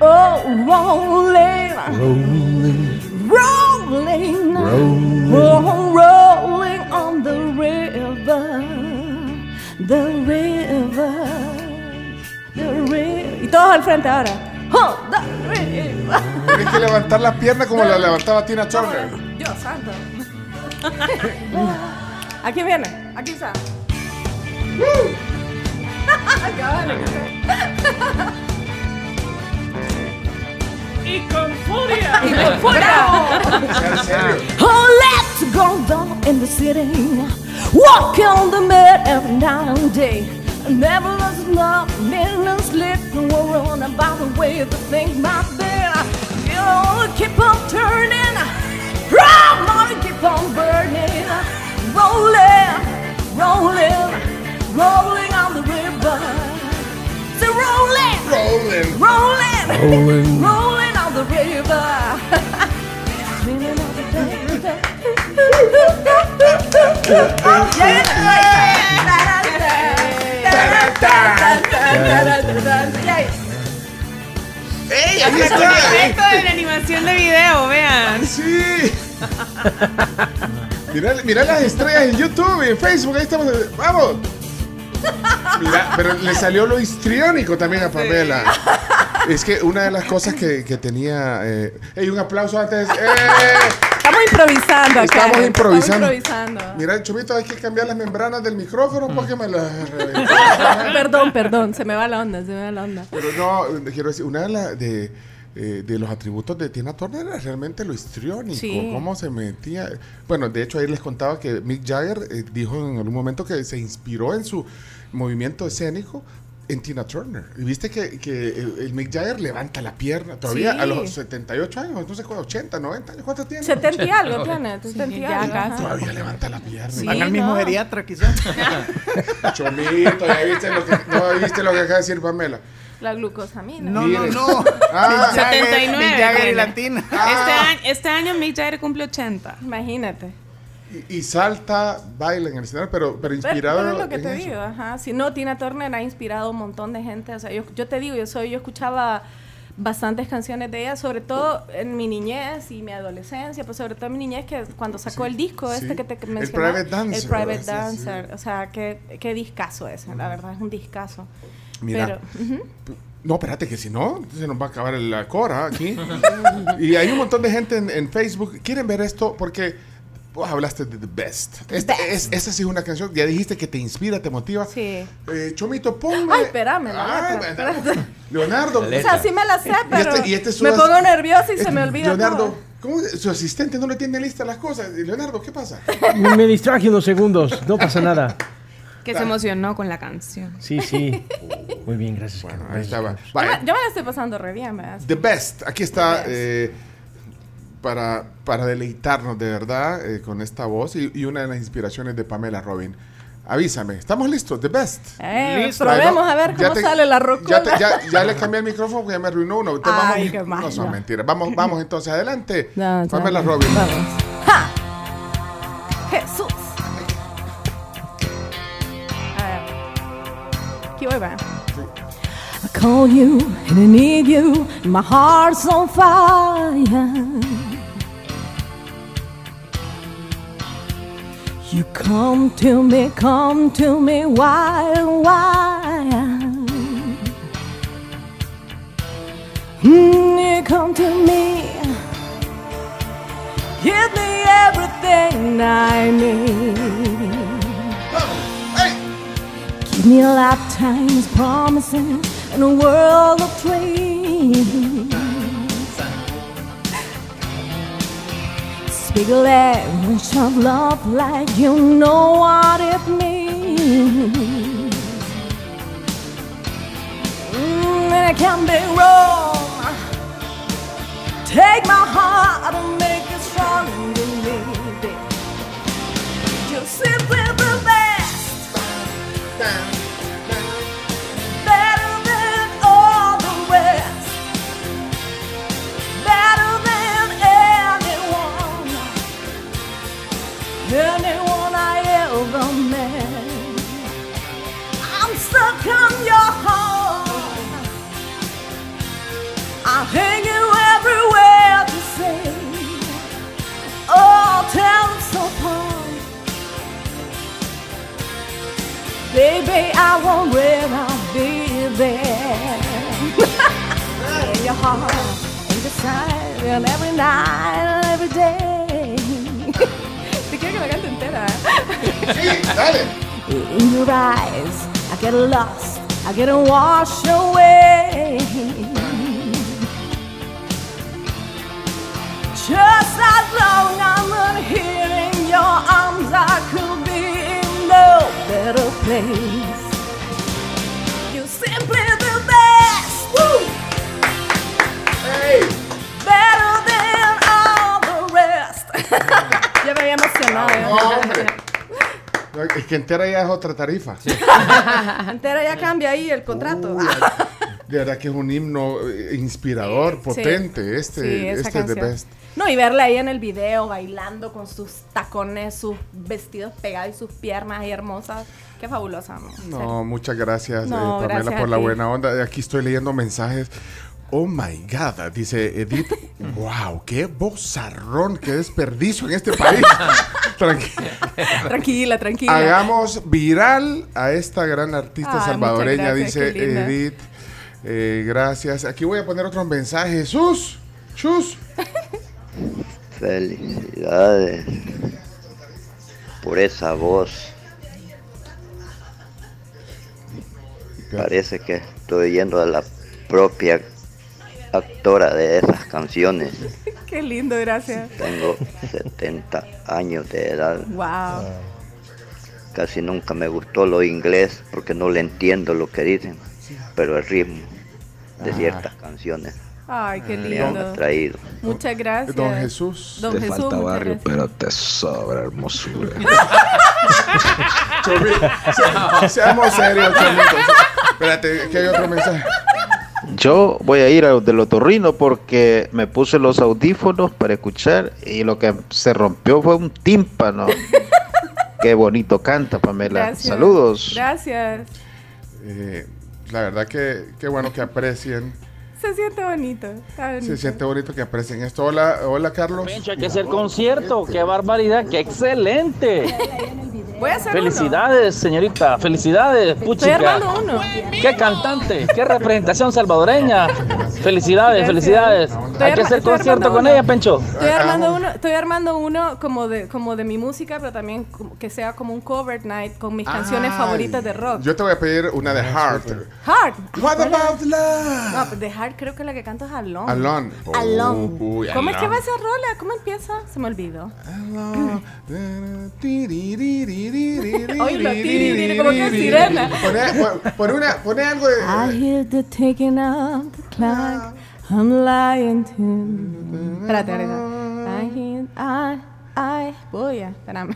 Oh, rolling, Rolling, rolling, Rolling. oh, rolling on the river, the river, the river. Y todos al frente ahora. Oh, the river. Tienes que levantar la pierna como la levantaba Tina Turner. Dios santo. Aquí viene, aquí está. (laughs) Y con furia. (laughs) Y con furia. Oh, let's go down in the city. Walk on the mud every night and day. Never lost enough, minute sleep. Don't worry on about the way the things might be. You know, keep on turning. Proud money keep on burning. Rolling, rolling, rolling on the river. So rolling, Rolling. Rolling on the river. ¡Ey! Aquí está! efecto de la (laughs) animación de video, vean. Sí. Mira, mira las estrellas en YouTube y en Facebook. Ahí estamos. ¡Vamos! Mira, pero le salió lo histriónico también a Pamela. Es que una de las cosas que, que tenía. Eh, ¡Ey, un aplauso antes! ¡Eh! Estamos improvisando acá. Estamos improvisando. Estamos improvisando. Mira, Chomito, hay que cambiar las membranas del micrófono porque me las (laughs) perdón, perdón, se me va la onda, se me va la onda. Pero no, quiero decir, una de, la- de, eh, de los atributos de Tina Turner era realmente lo histriónico, Sí. cómo se metía. Bueno, de hecho, ahí les contaba que Mick Jagger eh, dijo en algún momento que se inspiró en su movimiento escénico en Tina Turner. Y viste que, que el, el Mick Jagger levanta la pierna todavía Sí. a los 78 años, no sé cuánto, 80, 90 años, ¿cuánto tiene? 70 y algo (laughs) tiene, 70 y algo. Todavía levanta la pierna. Sí, Van al mismo no. geriatra, quizás. (laughs) Chomito, ya viste lo que, no viste lo que acaba de decir Pamela. La glucosamina. No, no, no. Ah. Mick Jagger- 79 Mick Jagger y. Latina. Este, Ah. año, este año Mick Jagger cumple 80. Imagínate. Y, y salta, baila en el escenario, pero, pero Pero, inspirado pero es lo que en te eso. digo, ajá. Si no, Tina Turner ha inspirado un montón de gente. O sea, yo, yo te digo, yo soy, yo escuchaba bastantes canciones de ella, sobre todo en mi niñez y mi adolescencia, pues sobre todo en mi niñez que cuando sacó el disco sí. este que te El mencionaba, Private Dancer, el Private ¿verdad? Sí, Dancer, o sea, qué, qué discazo ese, la verdad, es un discazo. Mira. Pero, ujú. No, espérate, que si no, se nos va a acabar la cora aquí. (laughs) y hay un montón de gente en, en Facebook. ¿Quieren ver esto? Porque vos hablaste de The Best. Esta, Es, esa sí es una canción. Ya dijiste que te inspira, te motiva. Sí. Eh, Chomito, ponme. Ay, espérame, la Ay, letra, bueno, (laughs) Leonardo. O sea, sí me la sé, pero este- y este es me pongo nerviosa y este- se me olvida Leonardo, todo. ¿cómo su asistente no le tiene lista las cosas? Leonardo, ¿qué pasa? Me, distraje unos segundos, no pasa nada. Que se emocionó con la canción. Sí, sí. Muy bien, gracias. Bueno, ahí estaba. Yo me, Vaya, yo me la estoy pasando re bien, ¿verdad? The Best. Aquí está. The Best. eh, para, para deleitarnos de verdad eh, con esta voz y, y una de las inspiraciones de Pamela Robin. Avísame, ¿estamos listos? The Best. Eh, Listo. probemos Ay, a ver ya cómo te- sale la rocola. Ya, te- ya- ya le cambié el micrófono porque ya me arruinó uno. Entonces, Ay, vamos, qué mal, no son mentiras. Vamos, vamos entonces adelante. (laughs) No, Pamela. Robin. Vamos. ¡Ja! Jesús. A ver. Aquí voy, va. I call you and I need you, and my heart's on fire. You come to me, come to me, why, why? Mm, you come to me, give me everything I need. Give me lifetimes promises and a world of dreams. A language of love like you know what it means. Mm, and it can be wrong. Take my heart and make it strong to me. babe. You're simply the best. Baby, I won't rather be there. (laughs) in your heart, in your side, and every night, and every day. (laughs) Te quiero que me cante entera, ¿eh? Sí, dale. In your eyes, I get lost, I get washed away. Just as long I'm not place. You're simply the best. Woo! Hey. Better than all the rest. (laughs) ya me había emocionado. No, Es que entera ya es otra tarifa. (laughs) Entera ya cambia ahí el contrato. De verdad que es un himno eh, inspirador, Sí. potente. Este, Sí, este es The. Best. No, y verla ahí en el video bailando con sus tacones, sus vestidos pegados y sus piernas ahí hermosas. Qué fabulosa, serio. No, muchas gracias, No, eh, Pamela, gracias por la buena onda. Aquí estoy leyendo mensajes. Oh my God, dice Edith. wow, qué bozarrón, qué desperdicio en este país. (laughs) Tranqui- Tranquila, tranquila. Hagamos viral a esta gran artista salvadoreña, gracias, dice. Edith. Eh, gracias. Aquí voy a poner otros mensajes. Jesús, Chus. (laughs) Felicidades por esa voz. Parece que estoy yendo a la propia actora de esas canciones. (laughs) Qué lindo, gracias. Tengo 70 años de edad. Wow. Casi nunca me gustó lo inglés porque no le entiendo lo que dicen, pero el ritmo de Ah. ciertas canciones Ay, qué me han lindo. atraído. Muchas gracias. Don Jesús. Don Te Jesús, falta barrio, gracias. pero te sobra hermosura. (laughs) Se- Seamos serios. Espérate, que hay otro mensaje. Yo voy a ir al del otorrino porque me puse los audífonos para escuchar y lo que se rompió fue un tímpano. (laughs) Qué bonito canta, Pamela. Gracias. Saludos. Gracias. Eh, la verdad que qué bueno que aprecien. Se siente bonito. Está bonito. Se siente bonito que aprecien esto. Hola, hola Carlos. Hay que hacer concierto, qué barbaridad, qué excelente. Voy a hacer Felicidades, señorita, felicidades, uno. Estoy puchica. armando uno. Qué cantante, qué representación salvadoreña. Felicidades, Gracias. felicidades. Estoy Hay que hacer concierto armando con uno. ella, Pencho. Estoy armando uno, estoy armando uno como de, como de mi música, pero también que sea como un cover night con mis canciones favoritas de rock. Yo te voy a pedir una de Heart. Heart. What about love? No, pues de Heart creo que la que canto es Alone. Alone. Alone. Uy, ¿Cómo es que Alone. va esa rola? ¿Cómo empieza? Se me olvidó. (laughs) Oílo, como que es sirena. Pone, pon- una, pone algo de. I hear the taking of the clock. I'm lying to. Espérate, ahorita. I hear. I. I. Voy a. Espérame.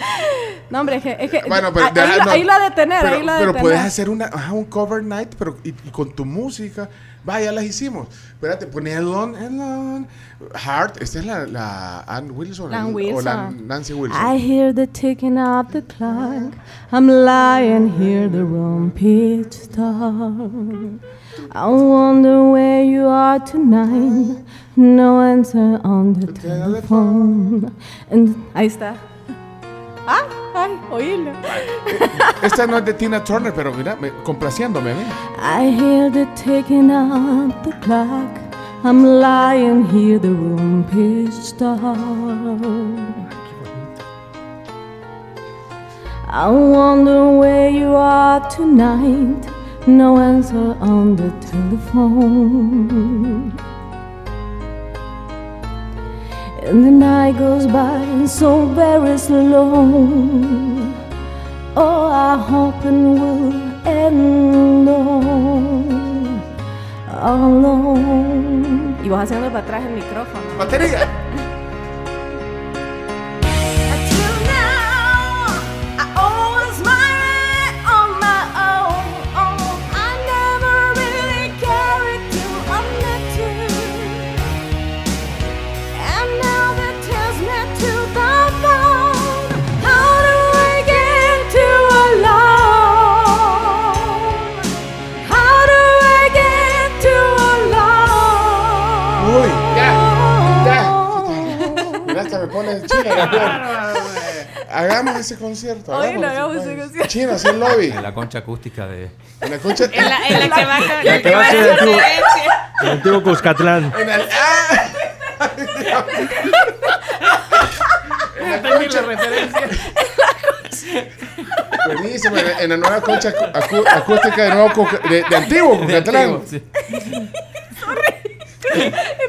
(laughs) no, hombre, es que. Es que Bueno, pero ahí, deja- ahí lo- no. ahí lo ha de tener, pero, ahí lo ha de pero puedes hacer una, un cover night, pero y, y con tu música. Vaya, las hicimos. Espérate, pone Alone. Heart, esta es la, la Ann Wilson. Ann o la Nancy Wilson. I hear the ticking of the clock. I'm lying here, the room pitch dark. I wonder where you are tonight. No answer on the telephone. And ahí está. Ah, ay, oílo. Esta no es de Tina Turner, pero mira, me- complaciéndome a mí. I hear the ticking of the clock. I'm lying here, the room pitch dark. I wonder where you are tonight. No answer on the telephone. And the night goes by so very slow. Oh, I hope it will end all alone. Y vas haciendo para atrás el micrófono. ¡Batería! Mira, hasta me pone chino la piel. Hagamos ese concierto. Oílo, hagamos hagamos ese concierto. Chino, así el lobby. En la concha acústica de. En la concha. En la, en la que va a La que va a ser el antiguo, el antiguo Cuscatlán. En el. ¡Ah! En la concha. Buenísimo, en, en la nueva concha acu- acu- acústica de nuevo de, de antiguo Cucatlán. antiguo, sí.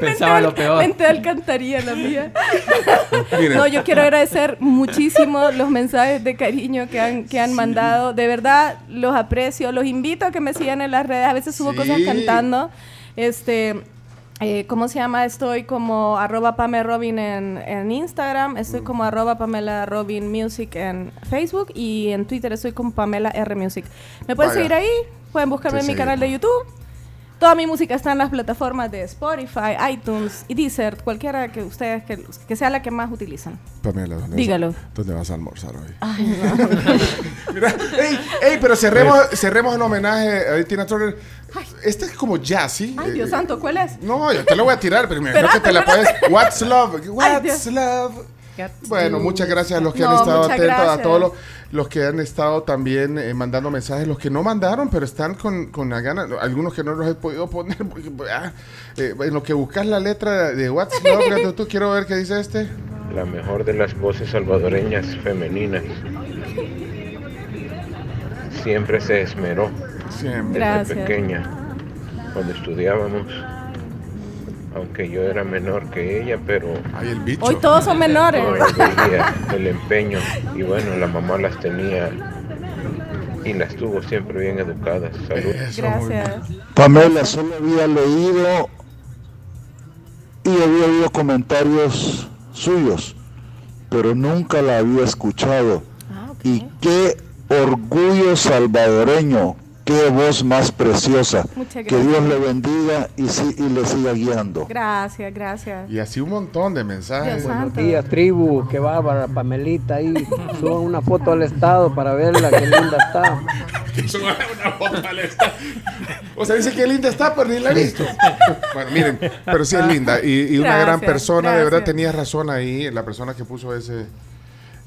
(laughs) Pensaba lo peor. Mente de alcantarilla la mía. (laughs) No, yo quiero agradecer muchísimo los mensajes de cariño que han, que han mandado. De verdad, los aprecio. Los invito a que me sigan en las redes. A veces subo Sí. cosas cantando. Este, eh, ¿cómo se llama? Estoy como arroba Pamela Robin en, en Instagram. Estoy Mm. como arroba Pamela Robin Music en Facebook. Y en Twitter estoy como Pamela R Music. ¿Me pueden Vaya. seguir ahí? Pueden buscarme Te en mi canal de YouTube. Toda mi música está en las plataformas de Spotify, iTunes y Deezer, cualquiera que ustedes, que, que sea la que más utilizan. Pamela, ¿dónde Dígalo. Vas, ¿Dónde vas a almorzar hoy? Ay, (laughs) no. Mira, ey, ey, pero cerremos, cerremos en homenaje a Tina Turner. Este es como jazzy. Ay, Dios santo, ¿cuál es? No, yo te lo voy a tirar, pero imagino que te la puedes. What's love? What's love? Bueno, muchas gracias a los que No, han estado atentos, a todos los, los que han estado también eh, mandando mensajes, los que no mandaron, pero están con, con la gana, algunos que no los he podido poner, porque, ah, eh, en lo que buscas la letra de What's Love, gato, tú quiero ver qué dice este. La mejor de las voces salvadoreñas femeninas. Siempre se esmeró. Siempre. Desde Gracias. pequeña. Cuando estudiábamos. Aunque yo era menor que ella, pero. Ay, el bicho. Hoy todos son menores. veía el empeño. Y bueno, la mamá las tenía. Y las tuvo siempre bien educadas. Salud. Gracias. Pamela, solo había leído y había oído comentarios suyos, pero nunca la había escuchado. Y qué orgullo salvadoreño, qué voz más preciosa. Muchas Que Dios gracias. le bendiga y, si- y le siga guiando. Gracias, gracias. Y así un montón de mensajes. Dios Buenos santo. días, tribu. Qué bárbara, Pamelita ahí. Suban una foto al estado para verla, qué linda está. (laughs) O sea, dice que linda está, pero ni la he visto. Bueno, miren, pero sí es linda. Y, y una gran Gracias, persona, de verdad gracias. tenía razón ahí, la persona que puso ese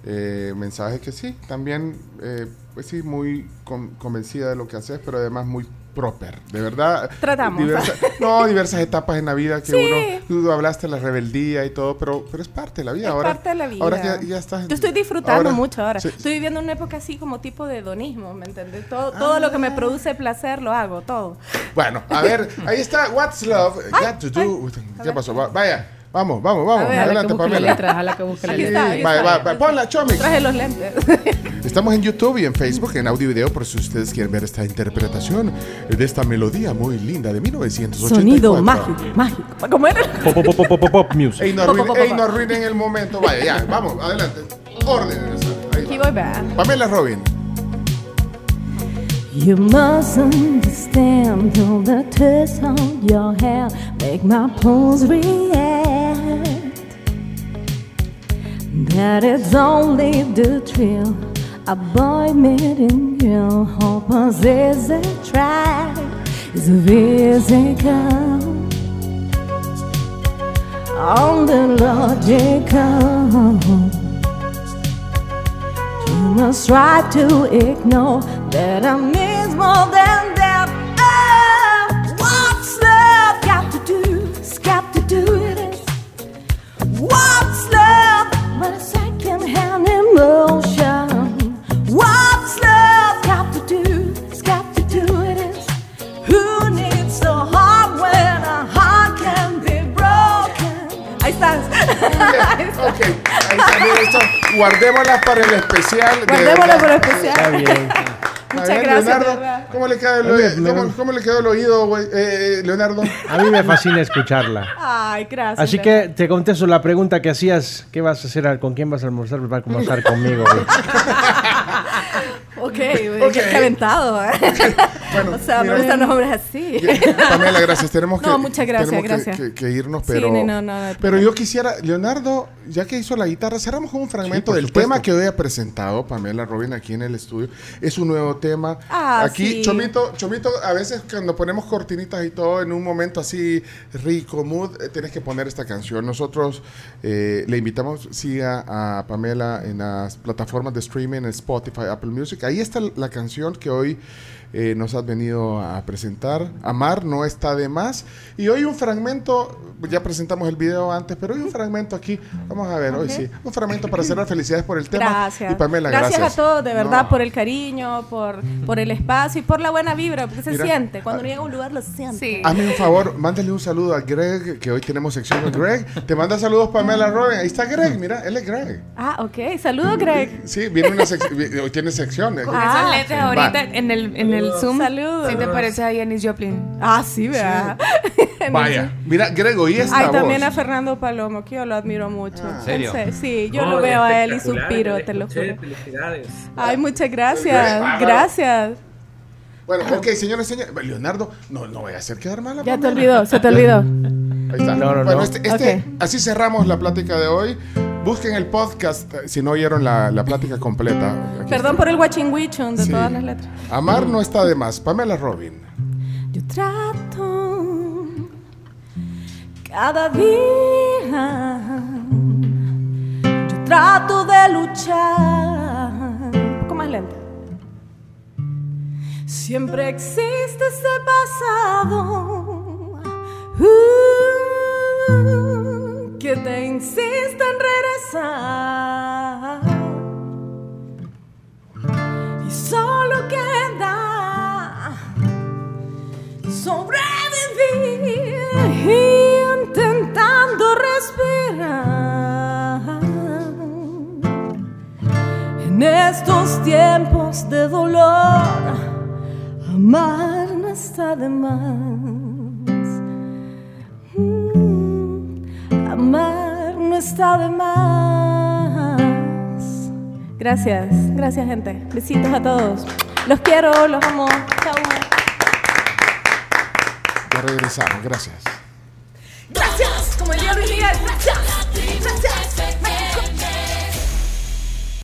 eh, mensaje, que sí, también, eh, pues sí, muy con- convencida de lo que haces, pero además muy proper. De verdad. Tratamos. diversa- no, diversas etapas en la vida que Sí. uno. Tú hablaste de la rebeldía y todo, pero, pero es parte de la vida. Es ahora, parte de la vida. Ahora ya, ya estás. Yo estoy disfrutando ahora- mucho ahora. sí. Estoy viviendo una época así como tipo de hedonismo, ¿me entiendes? Todo, todo lo que me produce placer lo hago, todo. Bueno, a ver, ahí está What's Love. Got to do with- ¿Qué pasó? Va- Vaya, vamos, vamos, vamos. A ver, Adelante, Pamela. letra, que busque la Sí, letra. ahí vaya, está. va, va, Ponla, Chomix. Traje los lentes. (laughs) Estamos en YouTube y en Facebook, en audio y video, por si ustedes quieren ver esta interpretación de esta melodía muy linda de 1984. Sonido mágico, mágico. ¿Cómo era? Pop, pop, pop, pop, pop music. Ey, no, Pop, arruinen, pop, ey, no arruinen el momento. Vaya, ya, vamos, adelante. Orden. Aquí voy. Pamela Robin. You must understand till the twist on your hair make my pulse react. That it's only the thrill a boy meeting girl who is a track is physical. On the logical. You must try to ignore that I means more than Ok, ahí. Guardémoslas para el especial. Guardémoslas para el especial. Está bien. Muchas ver, gracias, Leonardo, de verdad. ¿cómo le, queda el, oído? me- ¿Cómo, cómo le quedó el oído, güey? Eh, eh, Leonardo? A mí me fascina escucharla. Ay, gracias. Así que te contesto la pregunta que hacías. ¿Qué vas a hacer? ¿Con quién vas a almorzar? Pues va a almorzar conmigo. güey. (laughs) Ok, Ok. qué calentado. ¿eh? o sea, mira. me gustan los hombres así. Pamela, gracias. Tenemos (laughs) que, No, muchas gracias, tenemos que- gracias. Que, que irnos, pero, no, no, no, no hay pero yo quisiera, Leonardo, ya que hizo la guitarra, cerramos con un fragmento del supuesto. tema que hoy ha presentado Pamela Robin aquí en el estudio. Es un nuevo tema. Ah, aquí, sí. Chomito, Chomito, a veces cuando ponemos cortinitas y todo, en un momento así rico, mood, eh, tienes que poner esta canción. Nosotros eh, le invitamos, siga a Pamela en las plataformas de streaming, en Spotify, Apple Music. Ahí está la canción que hoy eh, nos has venido a presentar. Amar no está de más. Y hoy un fragmento, ya presentamos el video antes, pero hoy un fragmento aquí. Vamos a ver, hoy sí. Un fragmento para cerrar. Felicidades por el tema. Gracias. Y Pamela, gracias. a todos, de verdad, No. por el cariño, por, por el espacio y por la buena vibra, porque se Mira, siente. Cuando llega a un lugar, lo siente. Sí. Hazme un favor, mándale un saludo a Greg, que hoy tenemos sección de Greg. Te manda saludos Pamela Robin. Ahí está Greg, mira, él es Greg. Ah, ok. Saludos, Greg. Sí, viene una sección, hoy tiene sección. Con esos lentes ahorita en el, en el Zoom. Saludos. ¿Sí te parece a Janis Joplin? Ah, sí, vea. (laughs) Vaya, mira, Greg, oí esta Ay, voz. también a Fernando Palomo, que yo lo admiro mucho. Ah. ¿En serio? Sí, yo No, lo veo a él y suspiro, el te lo juro. Felicidades. Ay, muchas gracias. Gracias. Bueno, ok, señores, señores. Leonardo, no, no voy a hacer quedar mal Ya te olvidó, se te olvidó. Ahí está. No, no, bueno, no. este, este- así cerramos la plática de hoy. Busquen el podcast eh, si no oyeron la, la plática completa. Aquí Perdón por el watching wichon de Sí. todas las letras. Amar no está de más. Pamela Robin. Yo trato cada día. Yo trato de luchar. Un poco más lento. Siempre existe ese pasado uh, que te insiste en regresar. Y solo queda sobrevivir intentando respirar en estos tiempos de dolor amar no está de más está de más gracias gracias gente besitos a todos los quiero los amo chao Ya regresamos. Gracias.